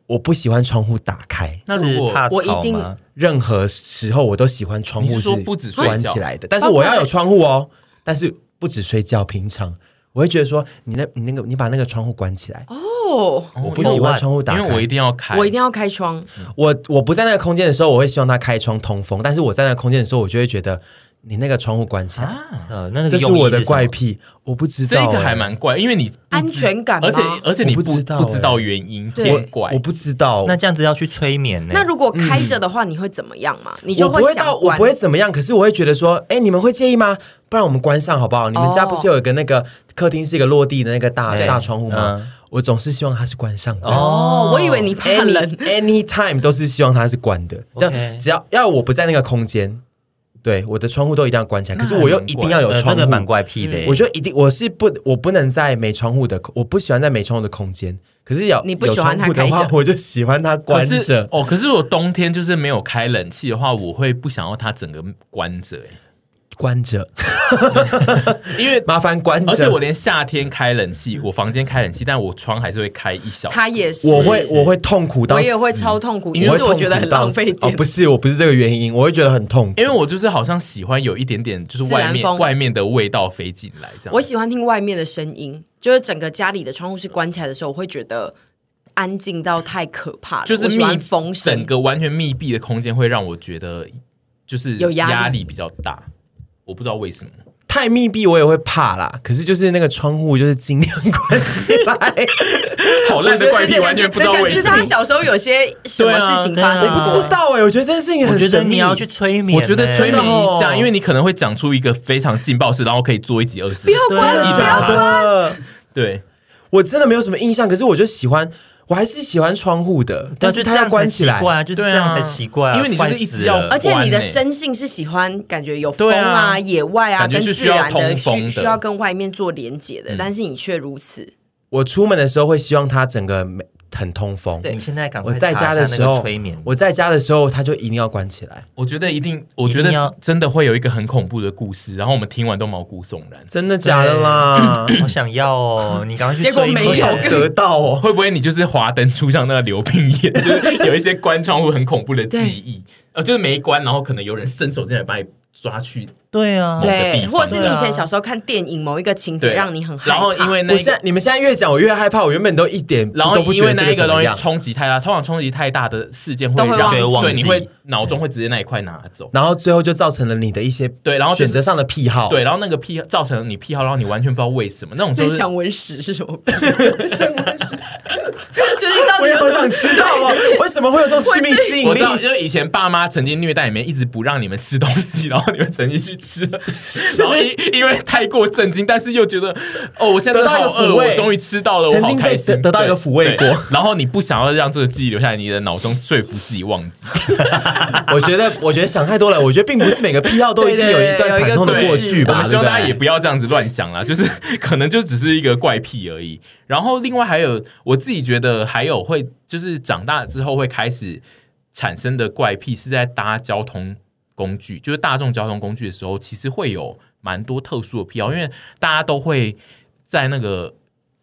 我不喜欢窗户打开。那如果我一定？任何时候我都喜欢窗户你是不止关起来的，但是我要有窗户哦。但是不止睡觉，平常我会觉得说，你那、你那个、你把那个窗户关起来，哦，我不喜欢窗户打开，因为我一定要开，我一定要开窗。我我不在那个空间的时候，我会希望它开窗通风，但是我在那个空间的时候，我就会觉得你那个窗户关起来，呃，那那个这是用意我的什么，怪癖，我不知道、这个还欸蛮怪，因为你不知安全感吗而且而且你不我不知道不知道欸原因，怪我。不知道。那这样子要去催眠呢？那如果开着的话，你会怎么样嘛？你就我不会想到，我关不会怎么样，可是我会觉得说，哎，你们会介意吗？不然我们关上好不好？你们家不是有一个那个客厅是一个落地的那个大对大窗户吗嗯？我总是希望它是关上的。哦，我以为你怕冷 Any anytime 都是希望它是关的，这 OK 样只要要我不在那个空间，对我的窗户都一定要关起来。可是我又一定要有呃，窗户，真的蛮怪癖的耶。我就一定我是不我不能在没窗户的，我不喜欢在没窗户的空间。可是有你不喜欢它有窗户的话开，我就喜欢它关着。哦，可是我冬天就是没有开冷气的话，我会不想要它整个关着，欸关着，因为麻烦关着。而且我连夏天开冷气，我房间开冷气，但我窗还是会开一小。他也是，我会我会痛苦到，我也会超痛苦，因为我觉得很浪费哦，电不。是，我不是这个原因，我会觉得很痛苦。因为我就是好像喜欢有一点点就是外面外面的味道飞进来这样。我喜欢听外面的声音，就是整个家里的窗户是关起来的时候，我会觉得安静到太可怕了。就是密封整，个完全密闭的空间会让我觉得就是有压力比较大，我不知道为什么。太密闭我也会怕啦，可是就是那个窗户就是尽量关起来。好烂的怪癖，完全不知道为什么。小时候有些什么事情发生不知。道哎、我觉得这件事情很我觉得神秘你要去催眠呢，我觉得催眠一下，哦因为你可能会讲出一个非常劲爆式，然后可以做一集二十。不要关，不要关。的，对，我真的没有什么印象，可是我就喜欢，我还是喜欢窗户的，但是它要关起来。就是这样才奇怪啊，因为你就是一直要坏死了。而且你的生性是喜欢感觉有风对啊、啊野外啊，跟自然的需需要跟外面做连接的，但是你却如此。我出门的时候会希望它整个没很通风。对你现在赶快我在家的时候催眠，，我在家的时候，它就一定要关起来。我觉得一定，我觉得真的会有一个很恐怖的故事，然后我们听完都毛骨悚然。真的假的啦？好想要哦，你赶快去 结果没有得到哦。会不会你就是华灯初上那个刘冰燕，就是有一些关窗户很恐怖的记忆，呃，就是没关，然后可能有人伸手进来把你抓去，对啊，对，或者是你以前小时候看电影某一个情节，让你很害怕，然后因为那我现在。你们现在越讲我越害怕，我原本都一点然后都不觉得因为那一个东西冲击太大，通常冲击太大的事件都会让忘记所以你会脑中会直接那一块拿走。然后最后就造成了你的一些对然后选择上的癖好。对，然后那个癖造成了你癖好，然后你完全不知道为什么那种就是想闻屎是什么想闻屎？就是到我也好想底有什么知道哦，为什么会有这种致命吸引力我知？道，就是以前爸妈曾经虐待你们，一直不让你们吃东西，然后你们曾经去吃了，然后因因为太过震惊，但是又觉得哦，我现在好饿，我终于吃到了，我好开心，得得到一个抚慰过然后你不想要让这个记忆留下来，你的脑中说服自己忘记。我觉得，我觉得想太多了。我觉得并不是每个癖好都一定有一段惨痛的过去吧？我希望大家也不不要这样子乱想啦，就是 可能就只是一个怪癖而已。然后另外还有，我自己觉得还有会就是长大之后会开始产生的怪癖，是在搭交通工具，就是大众交通工具的时候，其实会有蛮多特殊的癖好，因为大家都会在那个。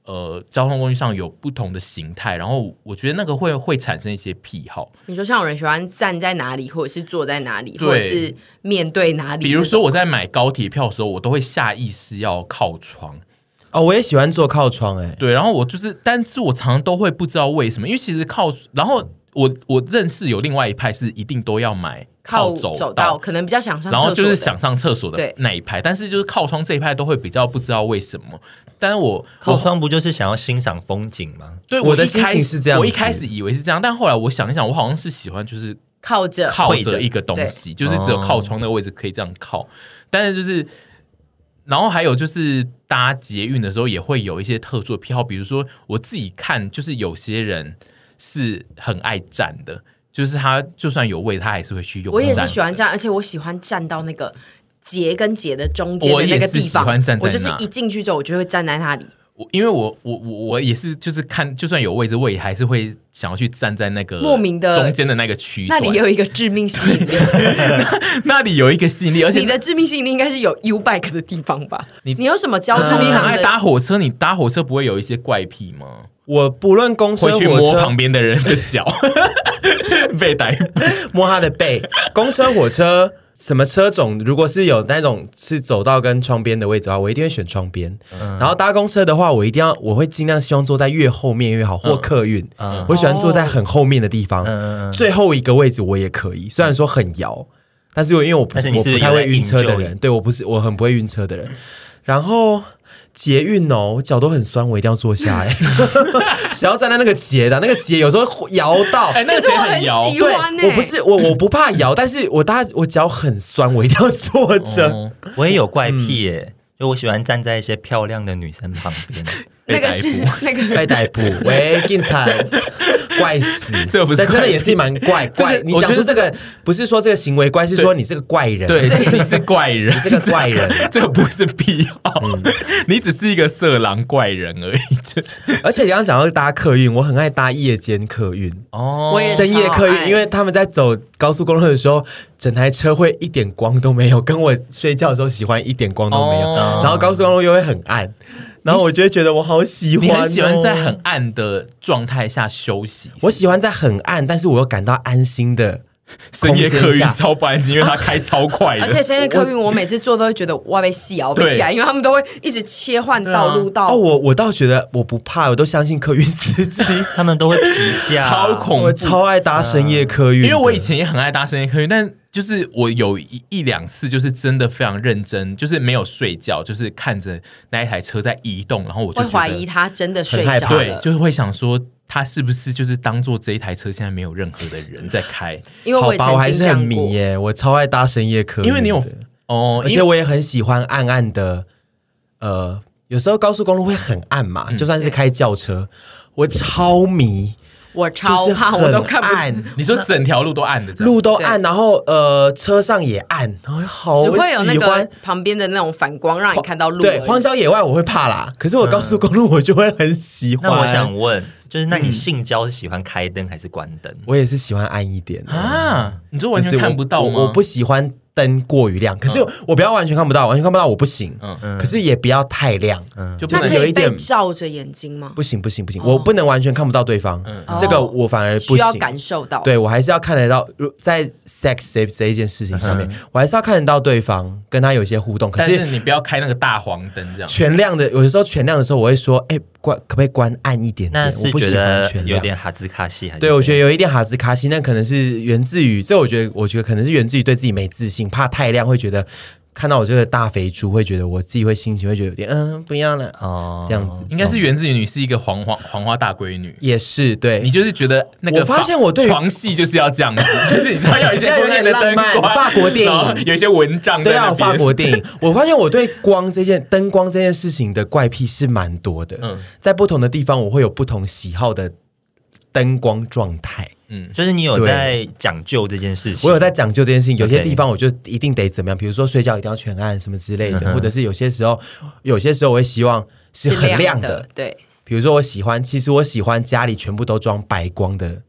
呃，交通工具上有不同的形态，然后我觉得那个会会产生一些癖好。你说像有人喜欢站在哪里，或者是坐在哪里，或者是面对哪里？比如说我在买高铁票的时候，我都会下意识要靠窗。哦，我也喜欢坐靠窗、欸，哎，对，然后我就是，但是我常常都会不知道为什么，因为其实靠，然后我我认识有另外一派是一定都要买靠走走道，可能比较想上厕所，然后就是想上厕所的那一派，但是就是靠窗这一派都会比较不知道为什么。但是我靠窗不就是想要欣赏风景吗？对我的开始心情是这样我一开始以为是这样，但后来我想一想，我好像是喜欢就是靠着靠着着一个东西，就是只有靠窗那个位置可以这样靠。但是就是，然后还有就是搭捷运的时候也会有一些特殊的癖好，比如说我自己看，就是有些人是很爱站的，就是他就算有位，他还是会去用。我也是喜欢这样，而且我喜欢站到那个节跟节的中间的那个地方。我喜欢站在那，我就是一进去之后，我就会站在那里。我因为我我我我也是，就是看就算有位置，我也还是会想要去站在那个莫名的中间的那个区。那里有一个致命吸引力，那里有一个吸引力，而且你的致命吸引力应该是有 U bike 的地方吧？你你有什么交通上？你很爱搭火车，你搭火车不会有一些怪癖吗？我不论公车、火车，会去摸旁边的人的脚，被逮捕，摸他的背。公车、火车。什么车种？如果是有那种是走到跟窗边的位置的话，我一定会选窗边。嗯、然后搭公车的话，我一定要，我会尽量希望坐在越后面越好，或客运。嗯、我喜欢坐在很后面的地方，嗯、最后一个位置我也可以。虽然说很摇，但是我因为我不是，是，是我不太会晕车的人，对我不是我很不会晕车的人。然后。捷运哦，我脚都很酸，我一定要坐下哎。想要站在那个捷的那个捷，有时候摇到，哎，那个捷很摇。对，我不是我，我不怕摇，但是我大我脚很酸，我一定要坐着。哦、我也有怪癖耶，嗯、就我喜欢站在一些漂亮的女生旁边。那个是 那个被逮捕，喂，警察，怪死！这个不是，真的也是蛮怪 怪。你讲出这个，不是说这个行为怪，是说你是个怪人。对，你是怪人，你是个怪人，这个不是癖好，你只是一个色狼怪人而已。而且刚刚讲到搭客运，我很爱搭夜间客运哦，深夜客运，因为他们在走高速公路的时候，整台车会一点光都没有，跟我睡觉的时候喜欢一点光都没有，然后高速公路又会很暗。然后我就会觉得我好喜欢、哦，你很喜欢在很暗的状态下休息？我喜欢在很暗，但是我又感到安心的 深夜客运超不安心，因为它开超快的。而且深夜客运我每次坐都会觉得哇被戏啊，被戏啊，因为他们都会一直切换道路到。哦，我我倒觉得我不怕，我都相信客运司机，他们都会皮价，超恐怖，我超爱搭深夜客运，因为我以前也很爱搭深夜客运，但。就是我有一一两次，就是真的非常认真，就是没有睡觉，就是看着那一台车在移动，然后我就会怀疑他真的睡着了，对，就是会想说他是不是就是当做这一台车现在没有任何的人在开？因为我，我还是很迷耶，我超爱搭深夜客，因为你有哦，而且我也很喜欢暗暗的，呃，有时候高速公路会很暗嘛，嗯、就算是开轿车，我超迷。我超怕，我都看不暗。你说整条路都暗的，路都暗，然后呃，车上也暗，然后好只会有那个旁边的那种反光，让你看到路。对，荒郊野外我会怕啦，可是我高速公路我就会很喜欢。那我想问，就是那你性交是喜欢开灯还是关灯？我也是喜欢暗一点啊。你说完全看不到吗？我不喜欢。灯过于亮，可是我不要完全看不到，完全看不到我不行。嗯，可是也不要太亮，嗯，就是有一点照着眼睛吗？不行不行不行，我不能完全看不到对方。嗯，这个我反而不需要感受到。对，我还是要看得到，在 sex 这一件事情上面，我还是要看得到对方，跟他有一些互动。可是你不要开那个大黄灯，这样全亮的。有的时候全亮的时候，我会说，哎，关可不可以关暗一点点？那是觉得有点哈兹卡西，对，我觉得有一点哈兹卡西，那可能是源自于这。我觉得，我觉得可能是源自于对自己没自信，怕太亮会觉得。看到我这个大肥猪，会觉得我自己会心情会觉得有点嗯，不要了哦，这样子应该是源自于你是一个黄花黄花大闺女，也是对，你就是觉得那个我发现我对床戏就是要这样子，就是你知道要一些有点浪漫，法国电影。有一些蚊帐都要法国电影。我发现我对光这件灯光这件事情的怪癖是蛮多的，嗯，在不同的地方我会有不同喜好的灯光状态。嗯，就是你有在讲究这件事情，我有在讲究这件事情。有些地方我就一定得怎么样，比如说睡觉一定要全暗什么之类的，或者是有些时候，有些时候我会希望是很亮的。对，比如说我喜欢，其实我喜欢家里全部都装白光的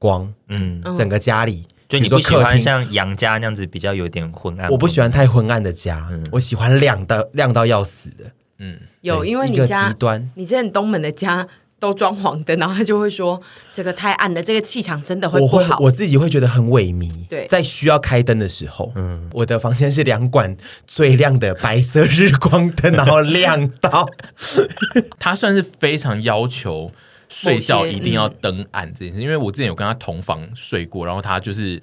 光，嗯，整个家里，就你不喜欢像杨家那样子比较有点昏暗，我不喜欢太昏暗的家，我喜欢亮到亮到要死的。嗯，有，因为你家极端，你之前东门的家。都装黄灯，然后他就会说这个太暗了，这个气场真的会不好。我，我自己会觉得很萎靡。对，在需要开灯的时候，嗯，我的房间是两管最亮的白色日光灯，然后亮到。他算是非常要求睡觉一定要灯暗这件事，因为我之前有跟他同房睡过，然后他就是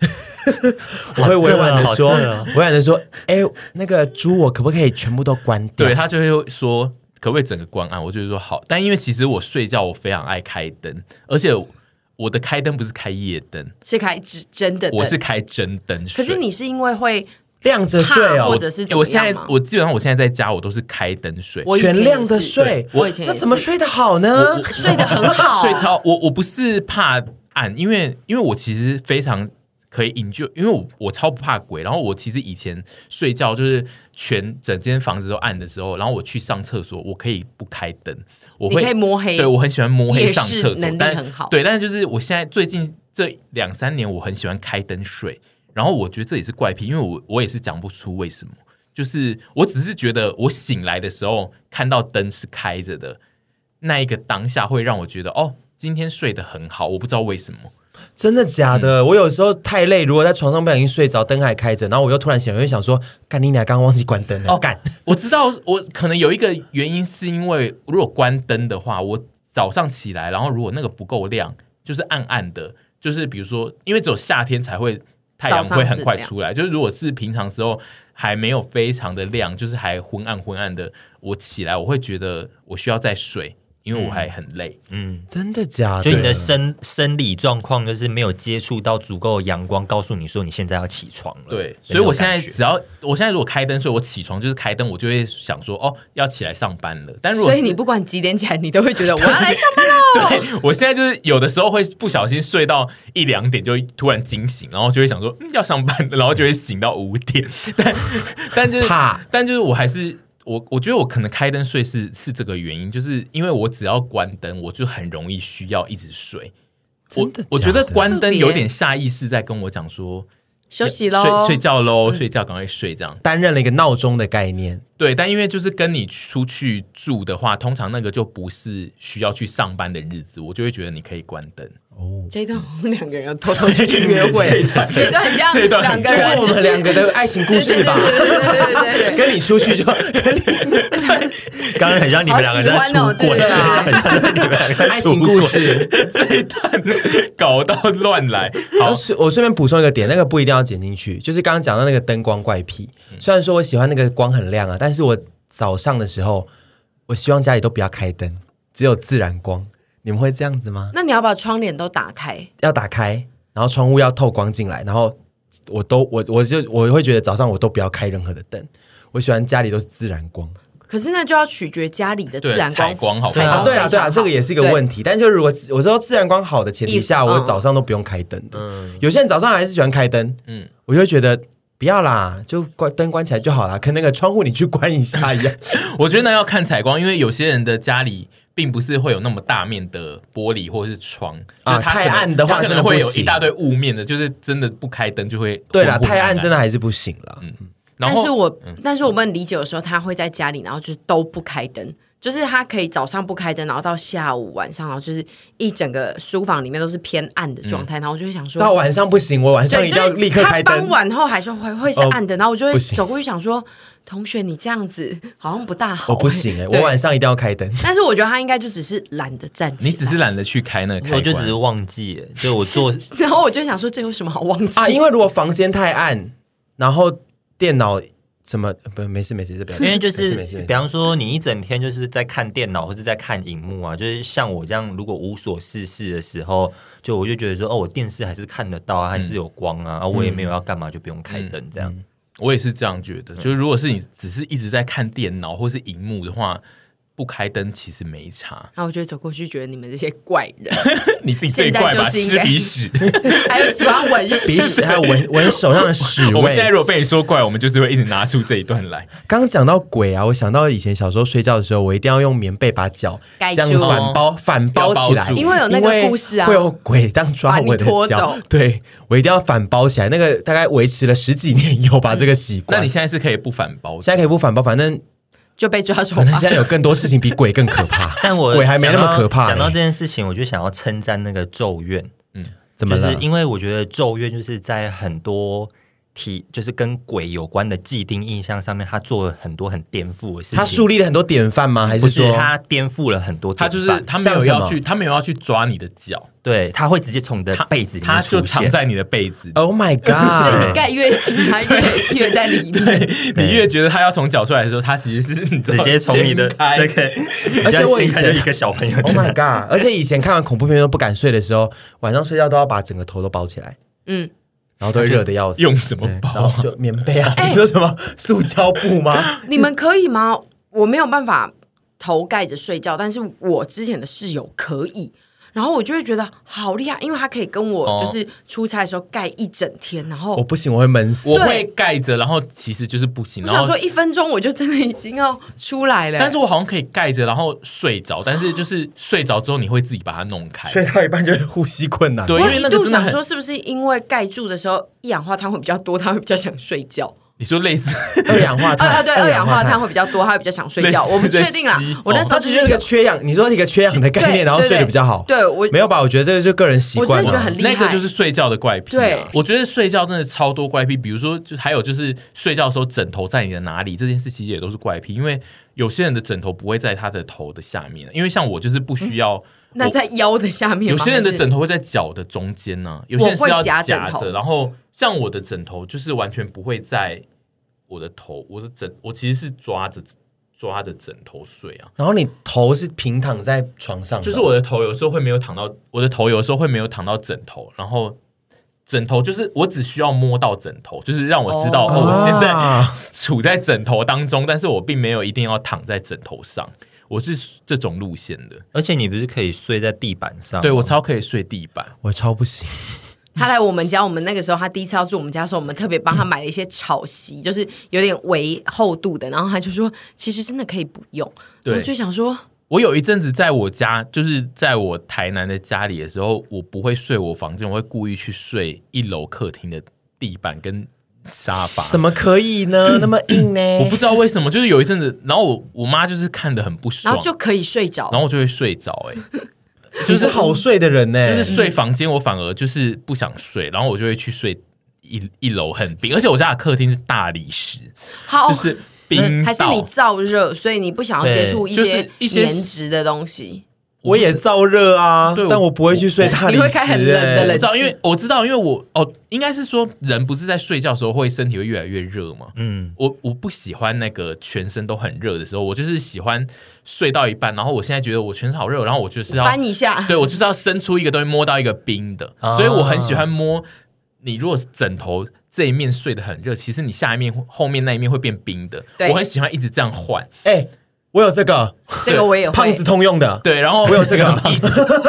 我会委婉的说，委婉的说，哎，那个猪，我可不可以全部都关掉？对，他就会说。可不可以整个关暗？我就是说好，但因为其实我睡觉我非常爱开灯，而且我的开灯不是开夜灯，是开真的，我是开真灯。可是你是因为会亮着睡哦，或者是我现在我基本上我现在在家我都是开灯睡，全亮着睡。我以前那怎么睡得好呢？睡得很好，睡超我我不是怕暗，因为因为我其实非常可以 enjoy，因为我我超不怕鬼，然后我其实以前睡觉就是全整间房子都暗的时候，然后我去上厕所，我可以不开灯，我会你可以摸黑，对我很喜欢摸黑上厕所，但很好对，但是就是我现在最近这两三年，我很喜欢开灯睡，然后我觉得这也是怪癖，因为我我也是讲不出为什么，就是我只是觉得我醒来的时候看到灯是开着的，那一个当下会让我觉得哦，今天睡得很好，我不知道为什么。真的假的？我有时候太累，如果在床上不小心睡着，灯还开着，然后我又突然醒来，我就想说，干你俩刚刚忘记关灯了，哦干、哦！我知道，我可能有一个原因是因为，如果关灯的话，我早上起来，然后如果那个不够亮，就是暗暗的，就是比如说，因为只有夏天才会太阳会很快出来，就是如果是平常时候还没有非常的亮，就是还昏暗昏暗的，我起来我会觉得我需要再睡。因为我还很累，嗯，真的假的？就你的生生理状况就是没有接触到足够的阳光，告诉你说你现在要起床了。对，所以我现在只要我现在如果开灯，所以我起床就是开灯，我就会想说哦，要起来上班了。但如果所以你不管几点起来，你都会觉得我要来上班了。对，我现在就是有的时候会不小心睡到一两点，就会突然惊醒，然后就会想说、嗯、要上班了，然后就会醒到五点。但 但就是怕，但就是我还是。我我觉得我可能开灯睡是是这个原因，就是因为我只要关灯，我就很容易需要一直睡。我我觉得关灯有点下意识在跟我讲说休息喽，睡睡觉喽，睡觉赶快睡，这样担任了一个闹钟的概念。对，但因为就是跟你出去住的话，通常那个就不是需要去上班的日子，我就会觉得你可以关灯。哦，这一段我们两个人要偷偷去约会，这一段这一段很像两个人，我们两个的爱情故事吧？对对对对对，跟你出去就跟你，刚刚很像你们两个在出轨啊，你们两个爱情故事这一段搞到乱来。好，我顺便补充一个点，那个不一定要剪进去，就是刚刚讲到那个灯光怪癖。虽然说我喜欢那个光很亮啊，但是我早上的时候，我希望家里都不要开灯，只有自然光。你们会这样子吗？那你要把窗帘都打开，要打开，然后窗户要透光进来，然后我都我我就我会觉得早上我都不要开任何的灯，我喜欢家里都是自然光。可是那就要取决家里的自然光光好看啊，对啊对啊，这个也是一个问题。但就如果我说自然光好的前提下，我早上都不用开灯的。嗯，有些人早上还是喜欢开灯，嗯，我就会觉得不要啦，就关灯关起来就好啦，跟那个窗户你去关一下一样。我觉得那要看采光，因为有些人的家里。并不是会有那么大面的玻璃或者是窗啊，太暗的话，可能会有一大堆雾面的，就是真的不开灯就会。对啦，太暗真的还是不行了。嗯，但是我但是我们理解的时候，他会在家里，然后就是都不开灯，就是他可以早上不开灯，然后到下午晚上，然后就是一整个书房里面都是偏暗的状态，然后我就会想说，到晚上不行，我晚上一定要立刻开灯。傍晚后还说会会是暗的，然后我就会走过去想说。同学，你这样子 好像不大好。我不行哎，我晚上一定要开灯。但是我觉得他应该就只是懒得站起来。你只是懒得去开那个开就只是忘记。就我做，然后我就想说，这有什么好忘记啊？因为如果房间太暗，然后电脑什么不没事没事，这边因为就是比方说你一整天就是在看电脑或者在看荧幕啊，就是像我这样，如果无所事事的时候，就我就觉得说，哦，我电视还是看得到啊，还是有光啊，我也没有要干嘛，就不用开灯这样。我也是这样觉得，就是如果是你只是一直在看电脑或是荧幕的话，不开灯其实没差。那我觉得走过去，觉得你们这些怪人，你自己最怪吧？吃鼻屎，还有喜欢闻鼻屎，还有闻闻手上的屎味。我们现在如果被你说怪，我们就是会一直拿出这一段来。刚刚讲到鬼啊，我想到以前小时候睡觉的时候，我一定要用棉被把脚这样反包反包起来，因为有那个故事啊，会有鬼当抓我的脚。对，我一定要反包起来。那个大概维持了十几年以后，把这个习惯。那你现在是可以不反包？现在可以不反包，反正。就被抓住。可能现在有更多事情比鬼更可怕，但我鬼还没那么可怕。讲到这件事情，我就想要称赞那个咒怨。嗯，怎么了？就是因为我觉得咒怨就是在很多体，就是跟鬼有关的既定印象上面，他做了很多很颠覆的事情。他树立了很多典范吗？还是说他颠覆了很多？他就是他没有要去，他没有要去抓你的脚。对，他会直接从你的被子里面他就藏在你的被子。Oh my god！所以你盖越紧，他越越在里面。你越觉得他要从脚出来的时候，他其实是直接从你的那个。而且我以前一个小朋友，Oh my god！而且以前看完恐怖片都不敢睡的时候，晚上睡觉都要把整个头都包起来。嗯，然后都会热的要死。用什么包？然后就棉被啊？你说什么？塑胶布吗？你们可以吗？我没有办法头盖着睡觉，但是我之前的室友可以。然后我就会觉得好厉害，因为他可以跟我哦就是出差的时候盖一整天，然后我不行，我会闷死。我会盖着，然后其实就是不行。然后我想说一分钟我就真的已经要出来了，但是我好像可以盖着，然后睡着，但是就是睡着之后你会自己把它弄开。睡到一半就会呼吸困难。对因为我一度那个真的想说是不是因为盖住的时候一氧化碳会比较多，他会比较想睡觉。你说类似，二氧化碳啊啊，对，二氧化碳会比较多，他会比较想睡觉。我不确定啦，我那时候它只是一个缺氧，你说一个缺氧的概念，然后睡得比较好。对我没有吧？我觉得这个就个人习惯我真的觉得了很。厉害那个就是睡觉的怪癖、啊。对我觉得睡觉真的超多怪癖，比如说，就还有就是睡觉的时候枕头在你的哪里，这件事其实也都是怪癖。因为有些人的枕头不会在他的头的下面，因为像我就是不需要。那在腰的下面，有些人的枕头会在脚的中间呢、有些人是要夹着，然后像我的枕头就是完全不会在我的头，我的枕我其实是抓着抓着枕头睡啊。然后你头是平躺在床上，就是我的头有时候会没有躺到，我的头有时候会没有躺到枕头，然后枕头就是我只需要摸到枕头，就是让我知道哦哦，我现在啊 处在枕头当中，但是我并没有一定要躺在枕头上，我是这种路线的。而且你不是可以睡在地板上？对我超可以睡地板，我超不行。他来我们家，我们那个时候他第一次要住我们家的时候，我们特别帮他买了一些草席，就是有点微厚度的。然后他就说，其实真的可以不用。对我就想说，我有一阵子在我家，就是在我台南的家里的时候，我不会睡我房间，我会故意去睡一楼客厅的地板跟沙发。怎么可以呢？那么硬呢？我不知道为什么，就是有一阵子，然后我我妈就是看得很不爽，然后就可以睡着然。后我就会睡着、欸，哎，就是好睡的人呢，就是睡房间，我反而就是不想睡，然后我就会去睡一一楼很冰，而且我家的客厅是大理石，好，就是冰到还是你燥热，所以你不想要接触一些是一些粘质的东西。我也燥热啊对，但我不会去睡大理石。你会开很冷的欸冷我知道，因为我知道，因为我哦，应该是说人不是在睡觉的时候会身体会越来越热嘛？嗯，我我不喜欢那个全身都很热的时候，我就是喜欢睡到一半，然后我现在觉得我全身好热，然后我就是要翻一下，对我就是要伸出一个东西摸到一个冰的，啊所以我很喜欢摸。你如果枕头这一面睡得很热，其实你下一面后面那一面会变冰的。我很喜欢一直这样换，哎，我有这个。这个我也会。胖子。通用的，对，然后我有这个。以及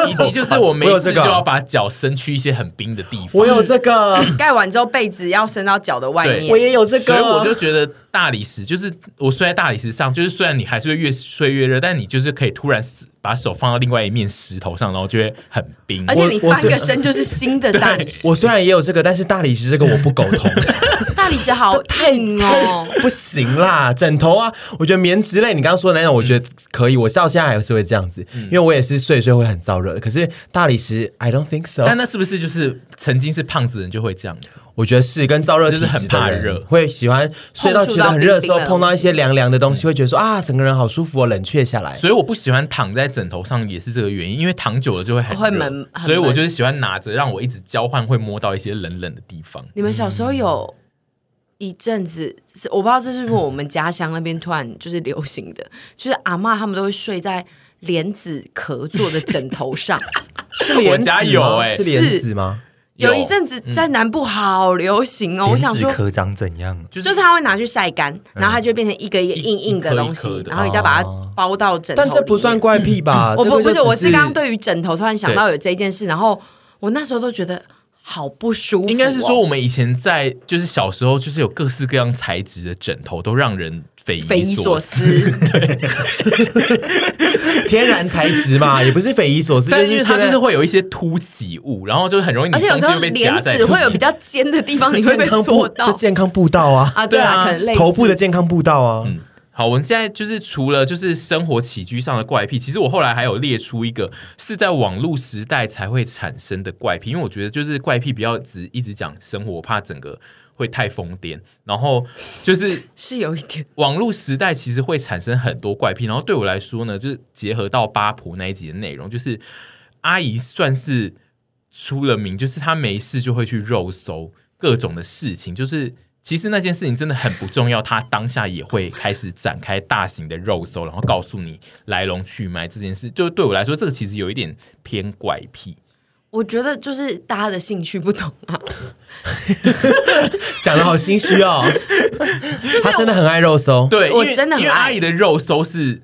以及就是 我没我有这个。事就要把脚伸去一些很冰的地方，我有这个，盖完之后被子要伸到脚的外面。我也有这个，所以我就觉得大理石就是我睡在大理石上，就是虽然你还是会越睡越热，但你就是可以突然把手放到另外一面石头上，然后就会很冰。而且你翻个身就是新的大理石，我虽然也有这个，但是大理石这个我不苟同，大理石好 硬哦。不行啦。枕头啊，我觉得棉质类，你刚刚说的那种，我觉得可以。我到现在还是会这样子，因为我也是睡一睡会很燥热。可是大理石，I don't think so。但那是不是就是曾经是胖子的人就会这样？我觉得是跟燥热体质就是很怕的人热会喜欢睡到觉得很热的时候碰到一些凉凉的东西，会觉得说啊，整个人好舒服哦，冷却下来。所以我不喜欢躺在枕头上，也是这个原因，因为躺久了就会很热会闷所以我就是喜欢拿着，让我一直交换，会摸到一些冷冷的地方。你们小时候有一阵子，是我不知道这是不是我们家乡那边突然就是流行的，就是阿嬷他们都会睡在莲子壳做的枕头上。是莲子吗我家有欸是莲子吗？有一阵子在南部好流行哦，我想说。莲子科长怎样？就就是它会拿去晒干，然后它就会变成一个一个硬硬的东西然后你再把它包到枕头里。但这不算怪癖吧？我不不，是我是刚刚对于枕头突然想到有这件事，然后我那时候都觉得好不舒服哦。应该是说，我们以前在就是小时候，就是有各式各样材质的枕头，都让人匪匪夷所夷所思。对。天然材质嘛，也不是匪夷所思，但就是它就是会有一些凸起物，然后就很容易你而且有时候东西被夹莲在子会有比较尖的地方，你会被 健康步戳到就健康步道啊，啊。对啊，对啊可能类似头部的健康步道啊。嗯好，我们现在就是除了就是生活起居上的怪癖，其实我后来还有列出一个是在网络时代才会产生的怪癖，因为我觉得就是怪癖不要只一直讲生活，我怕整个会太疯癫。然后就是是有一点。网络时代其实会产生很多怪癖，然后对我来说呢，就是结合到八婆那一集的内容，就是阿姨算是出了名，就是她没事就会去肉搜各种的事情，就是。其实那件事情真的很不重要，他当下也会开始展开大型的肉搜，然后告诉你来龙去脉。这件事就对我来说，这个其实有一点偏怪癖。我觉得就是大家的兴趣不同啊，讲的好心虚哦。他真的很爱肉搜，对，我因为真的很爱因为阿姨的肉搜是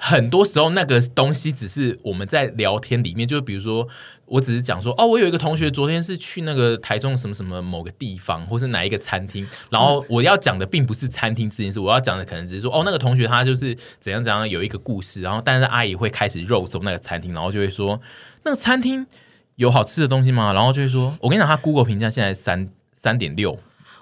很多时候那个东西只是我们在聊天里面，就比如说，我只是讲说，哦，我有一个同学昨天是去那个台中什么什么某个地方，或是哪一个餐厅，然后我要讲的并不是餐厅这件事，我要讲的可能只是说，哦，那个同学他就是怎样怎样有一个故事，然后但是阿姨会开始肉搜那个餐厅，然后就会说，那个餐厅有好吃的东西吗？然后就会说，我跟你讲，他 Google 评价现在三三点六。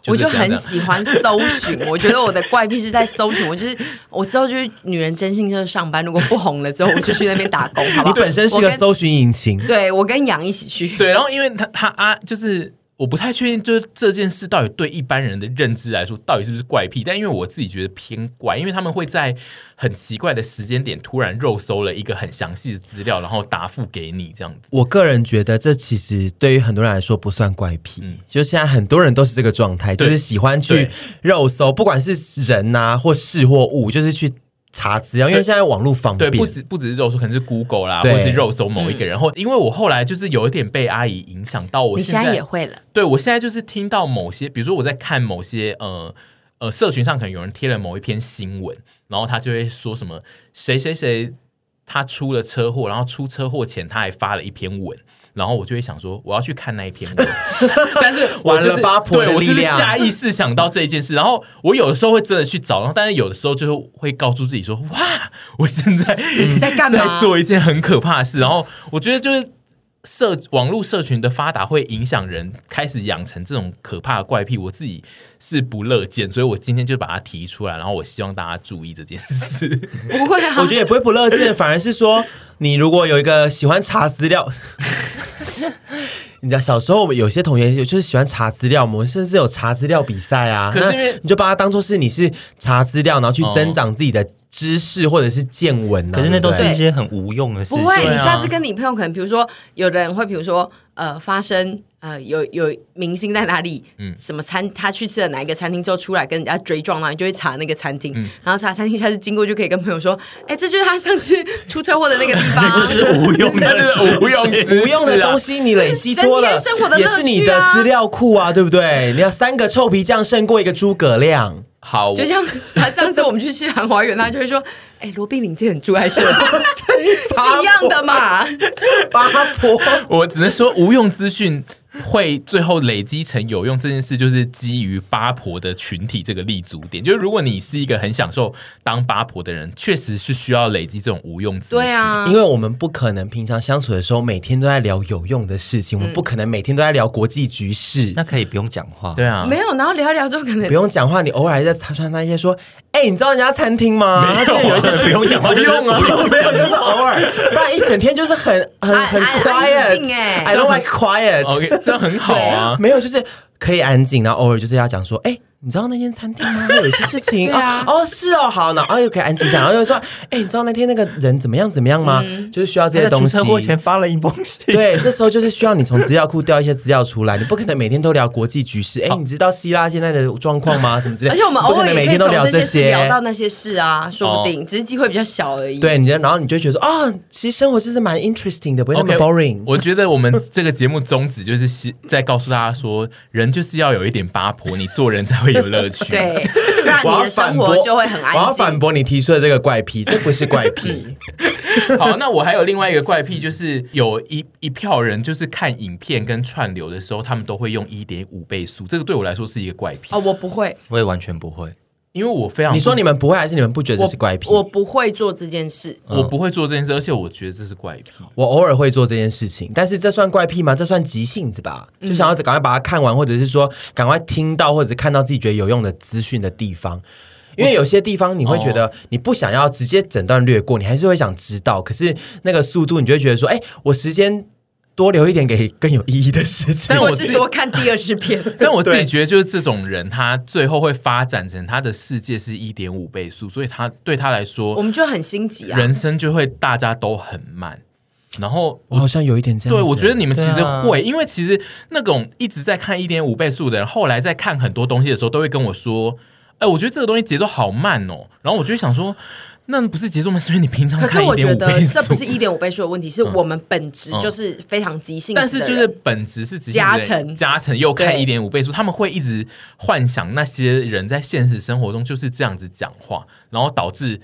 我就很喜欢搜寻，我觉得我的怪癖是在搜寻。我就是我之后就是女人真心社上班，如果不红了之后，我就去那边打工，好不好？你本身是个搜寻引擎，对，我跟杨一起去。对，然后因为他他啊，就是。我不太确定，就是这件事到底对一般人的认知来说，到底是不是怪癖？但因为我自己觉得偏怪，因为他们会在很奇怪的时间点突然肉搜了一个很详细的资料，然后答复给你这样子。我个人觉得这其实对于很多人来说不算怪癖，嗯，就现在很多人都是这个状态，就是喜欢去肉搜，不管是人呐或事或物，就是去。查资料，因为现在网络方便，对，不止不只是肉搜，可能是 Google 啦，或者是肉搜某一个人。然后、嗯，因为我后来就是有一点被阿姨影响到，我现在，现在也会了。对，我现在就是听到某些，比如说我在看某些呃呃社群上，可能有人贴了某一篇新闻，然后他就会说什么谁谁谁他出了车祸，然后出车祸前他还发了一篇文。然后我就会想说，我要去看那一篇文，但是我就是对我就是下意识想到这一件事。然后我有的时候会真的去找，然后但是有的时候就会告诉自己说，哇，我现在在干嘛？在做一件很可怕的事。然后我觉得就是。社网络社群的发达会影响人开始养成这种可怕的怪癖，我自己是不乐见，所以我今天就把它提出来，然后我希望大家注意这件事。不会啊，我觉得也不会不乐见，反而是说你如果有一个喜欢查资料。你知道小时候我们有些同学就是喜欢查资料，我们甚至有查资料比赛啊。可是因为你就把它当做是你是查资料，然后去增长自己的知识或者是见闻啊。可是那都是一些很无用的事情。不会，你下次跟你朋友可能，比如说有的人会，比如说呃发生。呃，有有明星在哪里？嗯，什么餐？他去吃了哪一个餐厅之后出来跟人家追撞，然后你就会查那个餐厅，嗯、然后查餐厅，下次经过就可以跟朋友说：“哎、欸，这就是他上次出车祸的那个地方。”就是无用的，就是无用无用的东西，你累积多了，生活的也是你的资料库啊，对不对？你要三个臭皮匠胜过一个诸葛亮。好，就像他上次我们去西兰花园，他就会说：“哎、欸，罗宾林这人住在这，是一样的嘛。”八婆，我只能说无用资讯。会最后累积成有用这件事，就是基于八婆的群体这个立足点。就是如果你是一个很享受当八婆的人，确实是需要累积这种无用资讯。对啊，因为我们不可能平常相处的时候每天都在聊有用的事情，嗯、我们不可能每天都在聊国际局势。那可以不用讲话，对啊，没有，然后聊一聊之后可能不用讲话，你偶尔在插穿那些说，哎、欸，你知道人家餐厅吗？没有，有一些不用讲话，就用啊，没有，就是偶尔，不然一整天就是很很很 quiet。I don't like quiet。OK，这样很好啊。没有，就是可以安静，然后偶尔就是要讲说，哎。你知道那间餐厅吗？有一些事情啊，哦，是哦，好，然后又可以安静下，然后又说，哎，你知道那天那个人怎么样怎么样吗？就是需要这些东西。车祸前发了一封信。对，这时候就是需要你从资料库调一些资料出来，你不可能每天都聊国际局势。哎，你知道希腊现在的状况吗？什么之类的。而且我们偶尔每天都聊这些，聊到那些事啊，说不定只是机会比较小而已。对，你然后你就觉得说，啊，其实生活就是蛮 interesting 的，不会那么 boring。我觉得我们这个节目宗旨就是在告诉大家说，人就是要有一点八婆，你做人才会有乐趣。对。让你的生活就会很安静。我要反驳你提出的这个怪癖，这不是怪癖。好，那我还有另外一个怪癖，就是有一一票人，就是看影片跟串流的时候，他们都会用一点五倍速。这个对我来说是一个怪癖。哦，我不会，我也完全不会。因为我非常，你说你们不会，还是你们不觉得这是怪癖？我，我不会做这件事，我不会做这件事，而且我觉得这是怪癖。我偶尔会做这件事情，但是这算怪癖吗？这算急性子吧？就想要赶快把它看完，或者是说赶快听到或者是看到自己觉得有用的资讯的地方。因为有些地方你会觉得你不想要直接整段略过，你还是会想知道。可是那个速度，你就会觉得说，哎，我时间。多留一点给更有意义的事情，但我是多看第二十遍。但我自己觉得，就是这种人，他最后会发展成他的世界是一点五倍速，所以他对他来说，我们就很心急啊，人生就会大家都很慢。然后我好像有一点这样，对，我觉得你们其实会，因为其实那种一直在看一点五倍速的人，后来在看很多东西的时候，都会跟我说：“哎，我觉得这个东西节奏好慢哦。”然后我就会想说。那不是节奏吗？所以你平常可是我觉得这不是一点五倍速的问题，是我们本质就是非常即兴。但是就是本质是加成加成又看一点五倍速，他们会一直幻想那些人在现实生活中就是这样子讲话，然后导致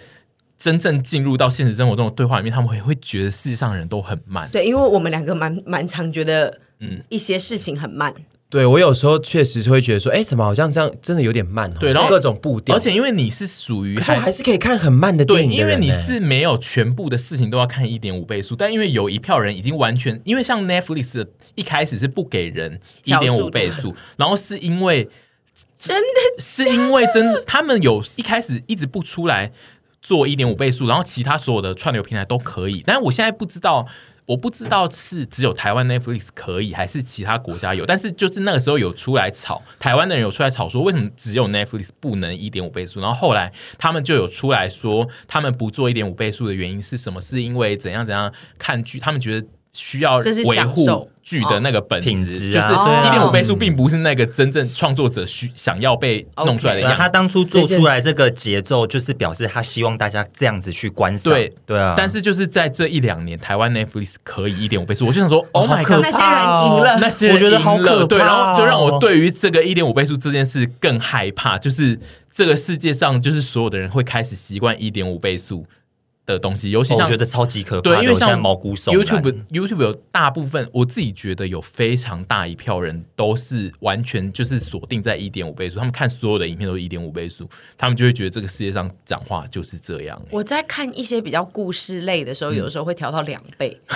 真正进入到现实生活中的对话里面，他们会会觉得世界上的人都很慢。对，因为我们两个蛮蛮常觉得，嗯，一些事情很慢。对，我有时候确实是会觉得说，哎，怎么好像这样真的有点慢哦？对，然后各种步调，而且因为你是属于，可是我还是可以看很慢的电影的，对，因为你是没有全部的事情都要看一点五倍速，但因为有一票人已经完全，因为像 Netflix 的一开始是不给人一点五倍速，然后是因为 真的是因为真他们有一开始一直不出来。做一点五倍速，然后其他所有的串流平台都可以，但是我现在不知道，我不知道是只有台湾 Netflix 可以，还是其他国家有。但是就是那个时候有出来吵，台湾的人有出来吵说，为什么只有 Netflix 不能一点五倍速？然后后来他们就有出来说，他们不做一点五倍速的原因是什么？是因为怎样怎样看剧，他们觉得。需要维护剧的那个本质，就是一点五倍速，并不是那个真正创作者需想要被弄出来的样子。他当初做出来这个节奏，就是表示他希望大家这样子去观赏。对。对啊，但是就是在这一两年，台湾 Netflix 可以一点五倍速，我就想说，Oh my God，那些人赢了，那些人赢了，对，然后就让我对于这个一点五倍速这件事更害怕，就是这个世界上，就是所有的人会开始习惯一点五倍速。的东西，尤其像、哦、我觉得超级可怕，对，因为像毛骨悚 YouTube YouTube 有大部分，我自己觉得有非常大一票人都是完全就是锁定在一点五倍速，他们看所有的影片都是一点五倍速，他们就会觉得这个世界上讲话就是这样。我在看一些比较故事类的时候，有的时候会调到两倍。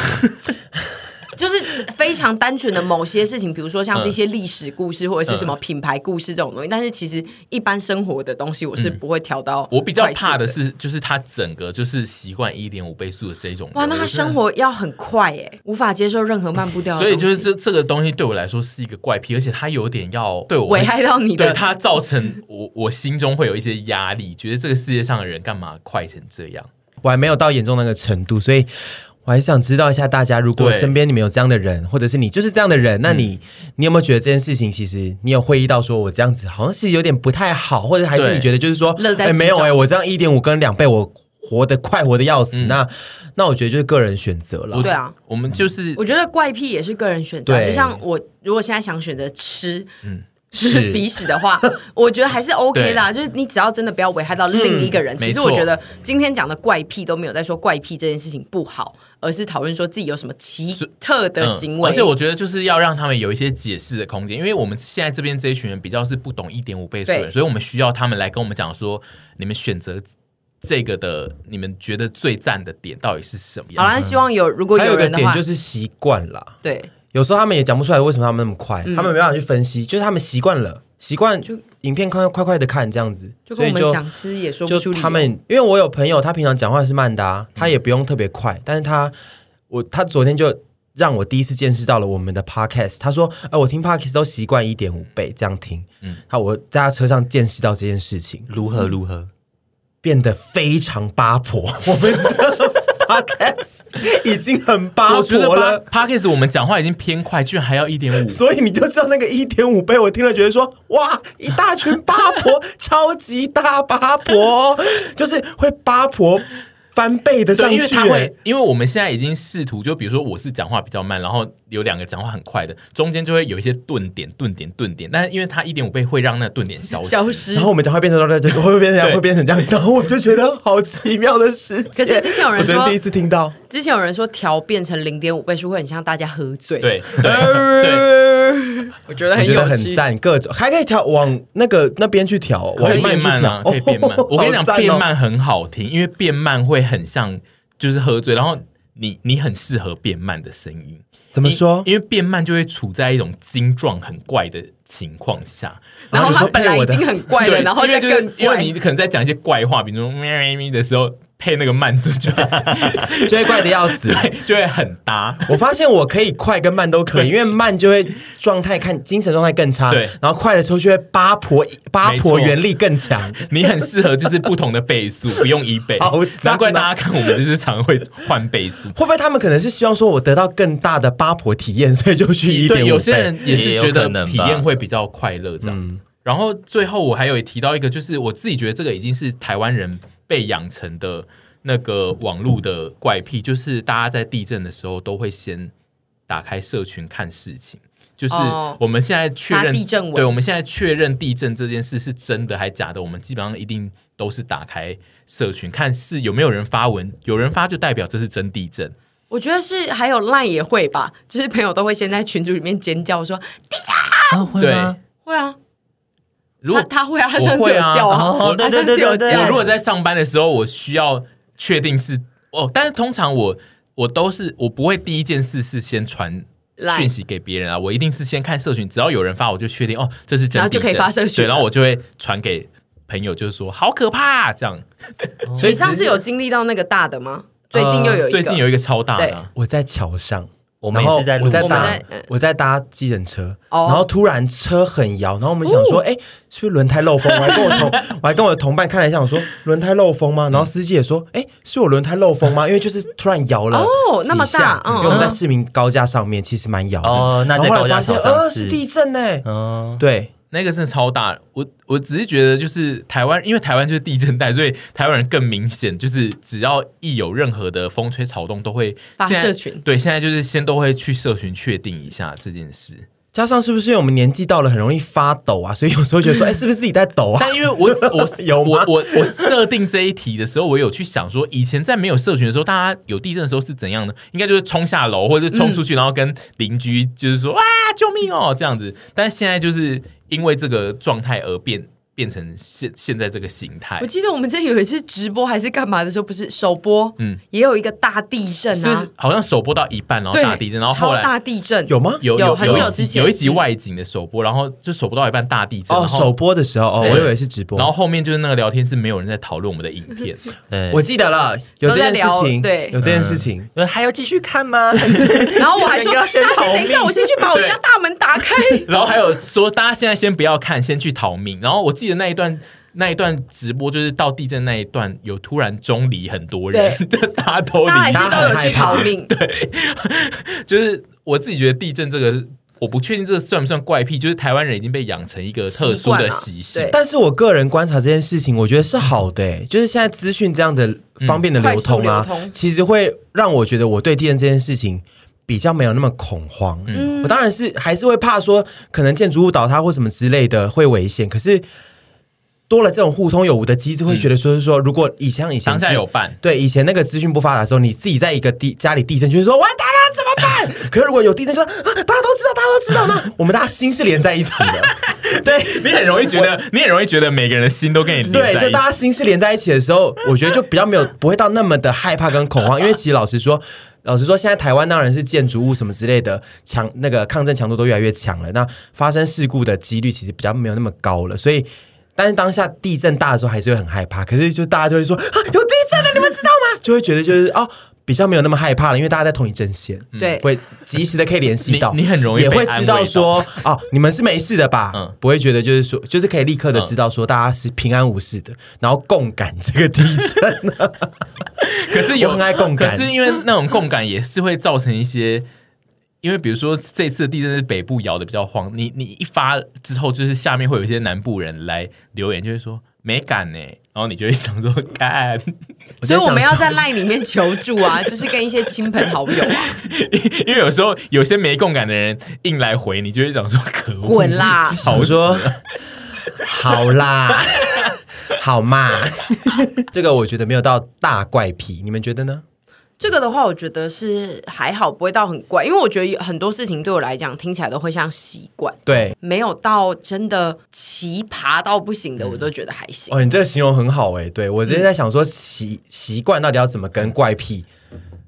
就是非常单纯的某些事情，比如说像是一些历史故事或者是什么品牌故事这种东西。但是其实一般生活的东西，我是不会调到。我比较怕的是，就是他整个就是习惯一点五倍速的这种。哇，那他生活要很快哎，无法接受任何慢步调。所以就是这这个东西对我来说是一个怪癖，而且他有点要对我危害到你的，对他造成我我心中会有一些压力，觉得这个世界上的人干嘛快成这样？我还没有到严重那个程度，所以。我还是想知道一下，大家如果身边你们有这样的人，或者是你就是这样的人，那你你有没有觉得这件事情，其实你有会意到说，我这样子好像是有点不太好，或者还是你觉得就是说，哎，没有哎，我这样一点五跟两倍，我活得快活的要死，那那我觉得就是个人选择了。对啊，我们就是我觉得怪癖也是个人选择，就像我如果现在想选择吃，嗯。是鼻屎的话，我觉得还是 OK 啦。就是你只要真的不要危害到另一个人。其实我觉得今天讲的怪癖都没有在说怪癖这件事情不好，而是讨论说自己有什么奇特的行为。而且我觉得就是要让他们有一些解释的空间，因为我们现在这边这一群人比较是不懂一点五倍速的，所以我们需要他们来跟我们讲说，你们选择这个的，你们觉得最赞的点到底是什么样？好啦，希望有如果有人的话，就是习惯了，对。有时候他们也讲不出来为什么他们那么快，嗯、他们没办法去分析，就是他们习惯了，习惯就影片快快快的看这样子，就跟我们想吃也说不出。他们因为我有朋友，他平常讲话是慢的，啊，他也不用特别快，嗯、但是他我他昨天就让我第一次见识到了我们的 podcast。他说，哎、呃，我听 podcast 都习惯一点五倍这样听，嗯，好我在他车上见识到这件事情，如何如何变得非常八婆，我们。Podcast 已经很八婆了。Podcast 我们讲话已经偏快，居然还要一点五，所以你就知道那个一点五倍，我听了觉得说，哇，一大群八婆，超级大八婆，就是会八婆。翻倍的上去，因为他会，因为我们现在已经试图，就比如说我是讲话比较慢，然后有两个讲话很快的，中间就会有一些顿点、顿点、顿点，但是因为它一点五倍会让那个顿点消失，消失，然后我们讲话变成会会变成 会变成这样，然后我就觉得好奇妙的事情。可是之前有人说，第一次听到，之前有人说调变成零点五倍是会很像大家喝醉，对对对，我觉得很有趣，很赞，各种还可以调往那个那边去调，可以变慢啊，可以变慢。我跟你讲，变慢很好听，因为变慢会。很像就是喝醉，然后你你很适合变慢的声音，怎么说？因为变慢就会处在一种精壮很怪的情况下，然后他本来已经很怪了，然后再更怪，因为你可能在讲一些怪话，比如说咪咪咪的时候。配那个慢速就 就会怪的要死，对，就会很搭。我发现我可以快跟慢都可以，因为慢就会状态看精神状态更差，对。然后快的时候就会八婆八婆原力更强。你很适合就是不同的倍速，不用一倍。好，难怪大家看我们就是常会换倍速。会不会他们可能是希望说我得到更大的八婆体验，所以就去一点五倍？有些人也是觉得体验会比较快乐这样。然后最后我还有提到一个，就是我自己觉得这个已经是台湾人被养成的。那个网络的怪癖，就是大家在地震的时候都会先打开社群看事情，就是哦我们现在确认发地震对，我们现在确认地震这件事是真的还假的，我们基本上一定都是打开社群看是有没有人发文，有人发就代表这是真地震。我觉得是还有 Line 也会吧，就是朋友都会先在群组里面尖叫说地震啊，会对？会啊，如果他他会啊，他上次有叫啊，他上次有叫。我如果在上班的时候，我需要确定是哦，但是通常我我都是我不会第一件事是先传讯息给别人啊，我一定是先看社群，只要有人发，我就确定哦，这是真的，然后就可以发社群。对，然后我就会传给朋友，就是说好可怕、啊、这样。所以你上次有经历到那个大的吗？最近又有一个，最近有一个超大的啊、我在桥上，我们也是在路上然后我在搭我在搭计程车，哦然后突然车很摇，然后我们想说，哎、是不是轮胎漏风？我还跟我同 我还跟我的同伴看了一下，我说轮胎漏风吗？然后司机也说，哎，是我轮胎漏风吗？因为就是突然摇了哦那么几下大嗯因为我们在市民高架上面，其实蛮摇的。哦那后后来发现，高架上呃，是是地震呢。嗯，对，那个真的超大。我我只是觉得，就是台湾，因为台湾就是地震带，所以台湾人更明显，就是只要一有任何的风吹草动，都会发社群对，现在就是先都会去社群确定一下这件事。加上是不是因为我们年纪到了，很容易发抖啊？所以有时候觉得说，哎，是不是自己在抖啊？但因为我我有我我我设定这一题的时候，我 有去想说，以前在没有社群的时候，大家有地震的时候是怎样的？应该就是冲下楼，或者是冲出去，然后跟邻居就是说、啊，救命哦这样子。但是现在就是因为这个状态而变。变成现现在这个形态。我，记得我们之前有一次直播还是干嘛的时候，不是首播，嗯。嗯，也有一个大地震啊？是，好像首播到一半，然后，大地震，然后后超来大地震。有吗？有有很有一集久之前。有一集嗯外景的首播，然后就首播到一半大地震，哦，首播的时候，哦，我以为是直播。然后后面就是那个聊天是没有人在讨论我们的影片，对，我记得了，有这件事情，都在聊对。有这件事情。呃还要继续看吗？然后我还说，大家先等一下，我先去把我家大门打开。然后还有说大家现在先不要看，先去逃命。然后我记得那一段。那一段直播就是到地震那一段，有突然中离很多人，对，大家都离，大家还是都有去逃命。对，就是我自己觉得地震这个，我不确定这算不算怪癖，就是台湾人已经被养成一个特殊的习性。对但是我个人观察这件事情，我觉得是好的、欸，就是现在资讯这样的方便的流通啊，其实会让我觉得我对地震这件事情比较没有那么恐慌。嗯我当然是还是会怕说可能建筑物倒塌或什么之类的会危险，可是。多了这种互通有无的机制，会觉得说是说，如果以前以前当下有办，对以前那个资讯不发达的时候，你自己在一个地家里地震，就是说完蛋了怎么办？可是如果有地震说啊，大家都知道，大家都知道呢，我们大家心是连在一起的。对你很容易觉得，你很容易觉得每个人的心都跟你。对，就大家心是连在一起的时候，我觉得就比较没有不会到那么的害怕跟恐慌，因为其实老实说，老实说，现在台湾当然是建筑物什么之类的强，那个抗震强度都越来越强了，那发生事故的几率其实比较没有那么高了，所以。但是当下地震大的时候，还是会很害怕。可是就大家就会说啊，有地震了，你们知道吗？就会觉得就是哦，比较没有那么害怕了，因为大家在同一阵线，对，会及时的可以联系到你，你很容易也会知道说哦，你们是没事的吧？嗯不会觉得就是说，就是可以立刻的知道说大家是平安无事的，然后共感这个地震。可是有我很爱共感可是因为那种共感也是会造成一些。因为比如说这次的地震是北部摇的比较晃，你你一发之后，就是下面会有一些南部人来留言，就会说没感呢，然后你就会想说干，所以我们要在 LINE 里面求助啊，就是跟一些亲朋好友啊，因为有时候有些没共感的人硬来回，你就会想说可恶，滚啦！好说好啦，好嘛，这个我觉得没有到大怪癖，你们觉得呢？这个的话，我觉得是还好，不会到很怪，因为我觉得很多事情对我来讲听起来都会像习惯，对，没有到真的奇葩到不行的，我都觉得还行。哦，你这个形容很好哎，对我之前在想说习习惯到底要怎么跟怪癖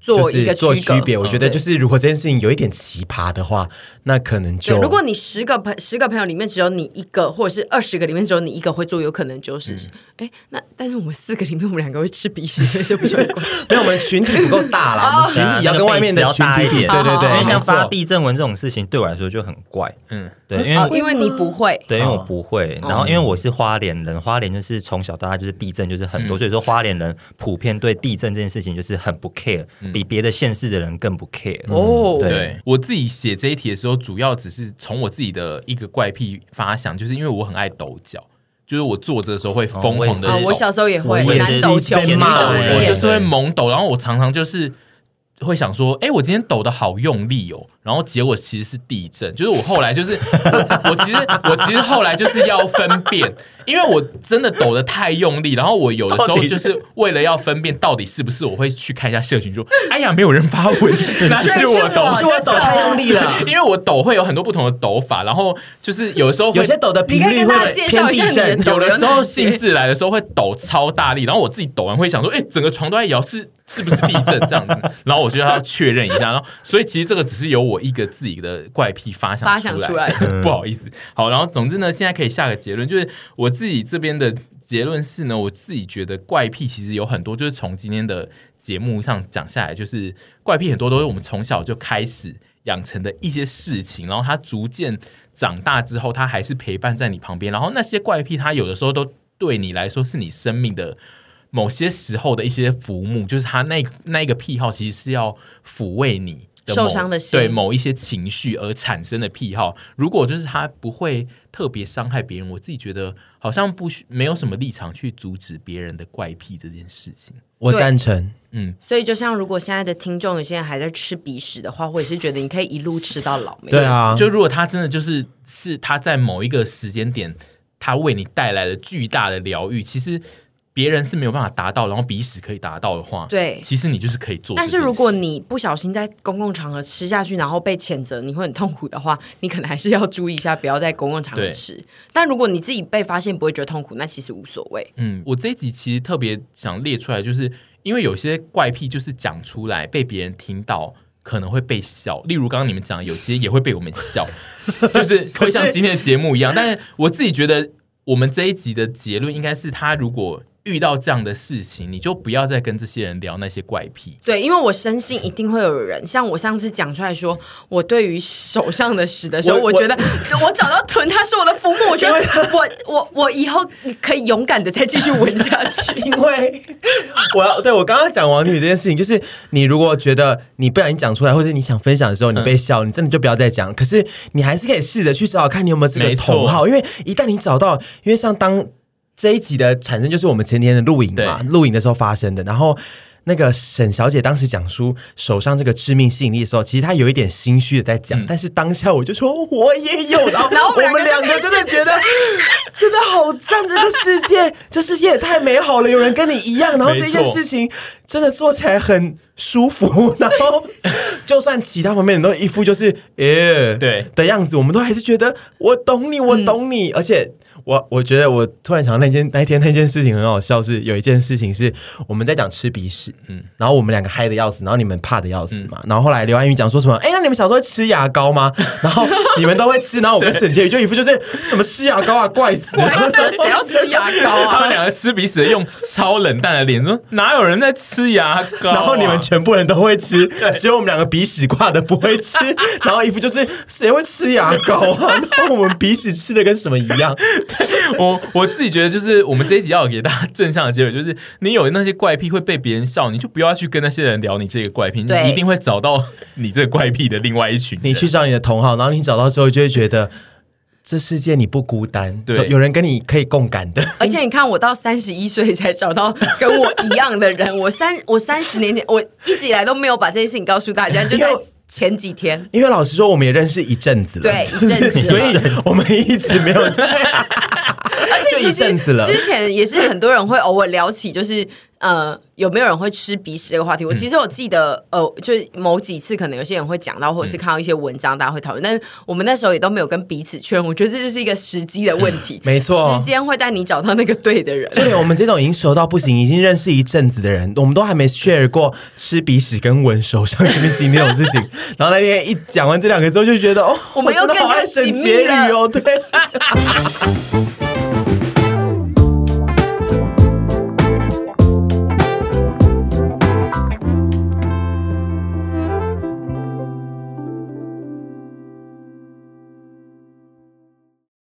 做一个做区别，我觉得就是如果这件事情有一点奇葩的话，那可能就，如果你十个朋十个朋友里面只有你一个，或者是二十个里面只有你一个会做，有可能就是，哎、嗯，那但是我们四个里面我们两个会吃鼻屎，所以就不算怪。因为我们群体不够大啦，我们群体要跟外面的群体比，对对对，因为像发地震文这种事情对我来说就很怪，嗯，对，因为、哦，因为你不会，对，因为我不会，然后因为我是花莲人，花莲就是从小到大就是地震就是很多，所以说花莲人普遍对地震这件事情就是很不 care，比别的县市的人更不 care。哦，对。对我自己写这一题的时候，主要只是从我自己的一个怪癖发想，就是因为我很爱抖脚，就是我坐着的时候会疯狂的抖。啊，我小时候也会我也是。南抖琼被骂女抖我我就，是会猛抖，然后我常常就是会想说，哎，我今天抖的好用力哦，然然后结果其实是地震，就是我后来就是我，我其实我其实后来就是要分辨，因为我真的抖得太用力，然后我有的时候就是为了要分辨到底是不是，我会去看一下社群说，哎呀，没有人发文，那是我抖，是我抖太用力了，因为我抖会有很多不同的抖法，然后就是有的时候有些抖的频率会偏地震，有的时候兴致来的时候会抖超大力，然后我自己抖完会想说，哎，整个床都在摇，是是不是地震这样子？然后我就要确认一下，然后所以其实这个只是由我一个自己的怪癖发想发想出来，不好意思。好，然后总之呢，现在可以下个结论，就是我自己这边的结论是呢，我自己觉得怪癖其实有很多，就是从今天的节目上讲下来，就是怪癖很多都是我们从小就开始养成的一些事情，然后它逐渐长大之后，它还是陪伴在你旁边，然后那些怪癖，它有的时候都对你来说是你生命的。某些时候的一些浮木，就是他那那一个癖好，其实是要抚慰你的受伤的心，对某一些情绪而产生的癖好。如果就是他不会特别伤害别人，我自己觉得好像不需没有什么立场去阻止别人的怪癖这件事情。我赞成，嗯。所以就像如果现在的听众有些人还在吃鼻屎的话，我也是觉得你可以一路吃到老。对啊，就如果他真的就是是他在某一个时间点，他为你带来了巨大的疗愈，其实。别人是没有办法达到，然后鼻屎可以达到的话，对，其实你就是可以做。但是如果你不小心在公共场合吃下去，然后被谴责，你会很痛苦的话，你可能还是要注意一下，不要在公共场合吃。但如果你自己被发现不会觉得痛苦，那其实无所谓。嗯，我这一集其实特别想列出来，就是因为有些怪癖就是讲出来被别人听到可能会被笑，例如刚刚你们讲，有些也会被我们笑，就是会像今天的节目一样。但是我自己觉得，我们这一集的结论应该是，他如果。遇到这样的事情，你就不要再跟这些人聊那些怪癖。对，因为我深信一定会有人像我上次讲出来说，我对于手上的屎的时候，我，我觉得我，找到臀，它是我的浮木，我觉得 我我我以后可以勇敢的再继续闻下去。因为我要对我刚刚讲王庭宇这件事情，就是你如果觉得你不小心讲出来，或者你想分享的时候，你被笑，嗯、你真的就不要再讲。可是你还是可以试着去找找看你有没有这个同好，因为一旦你找到，因为像当。这一集的产生就是我们前天的录影嘛，录影的时候发生的。然后那个沈小姐当时讲出手上这个致命吸引力的时候，其实她有一点心虚的在讲，嗯、但是当下我就说我也有，然后 我们两个真的觉得 真的好赞，这个世界 这世界也太美好了，有人跟你一样，然后这件事情真的做起来很舒服，然后就算其他方面都一副就是耶对。的样子，我们都还是觉得我懂你，我懂你，嗯、而且。我我觉得我突然想到那件那一天那件事情很好笑，是有一件事情是我们在讲吃鼻屎，嗯，然后我们两个嗨的要死，然后你们怕的要死嘛，嗯、然后后来刘安宇讲说什么，哎，那你们小时候会吃牙膏吗？然后你们都会吃，然后我跟沈婕妤就一副就是什么吃牙膏啊，怪死了，谁要吃牙膏啊？他们两个吃鼻屎用超冷淡的脸说，哪有人在吃牙膏、啊？然后你们全部人都会吃，只有我们两个鼻屎挂的不会吃，然后一副就是谁会吃牙膏啊？然后我们鼻屎吃的跟什么一样？我我自己觉得，就是我们这一集要给大家正向的结尾，就是你有那些怪癖会被别人笑，你就不要去跟那些人聊你这个怪癖，你一定会找到你这个怪癖的另外一群。你去找你的同好，然后你找到之后，就会觉得这世界你不孤单，对，有人跟你可以共感的。而且你看，我到三十一岁才找到跟我一样的人，我三我三十年前，我一直以来都没没有把这些事情告诉大家，就在。前几天，因为老实说，我们也认识一阵子了，对，一阵子，所以我们一直没有在，而且其实之前也是很多人会偶尔聊起，就是。呃，有没有人会吃鼻屎这个话题？我其实我记得，嗯、呃，就是某几次可能有些人会讲到，或者是看到一些文章，大家会讨论。嗯、但是我们那时候也都没有跟彼此确认。我觉得这就是一个时机的问题，没错，时间会带你找到那个对的人。就 连我们这种已经熟到不行，已经认识一阵子的人，我们都还没 share 过吃鼻屎跟闻手上这件事情那种事情。然后那天一讲完这两个之后，就觉得哦，我们又更加紧密了哦，对。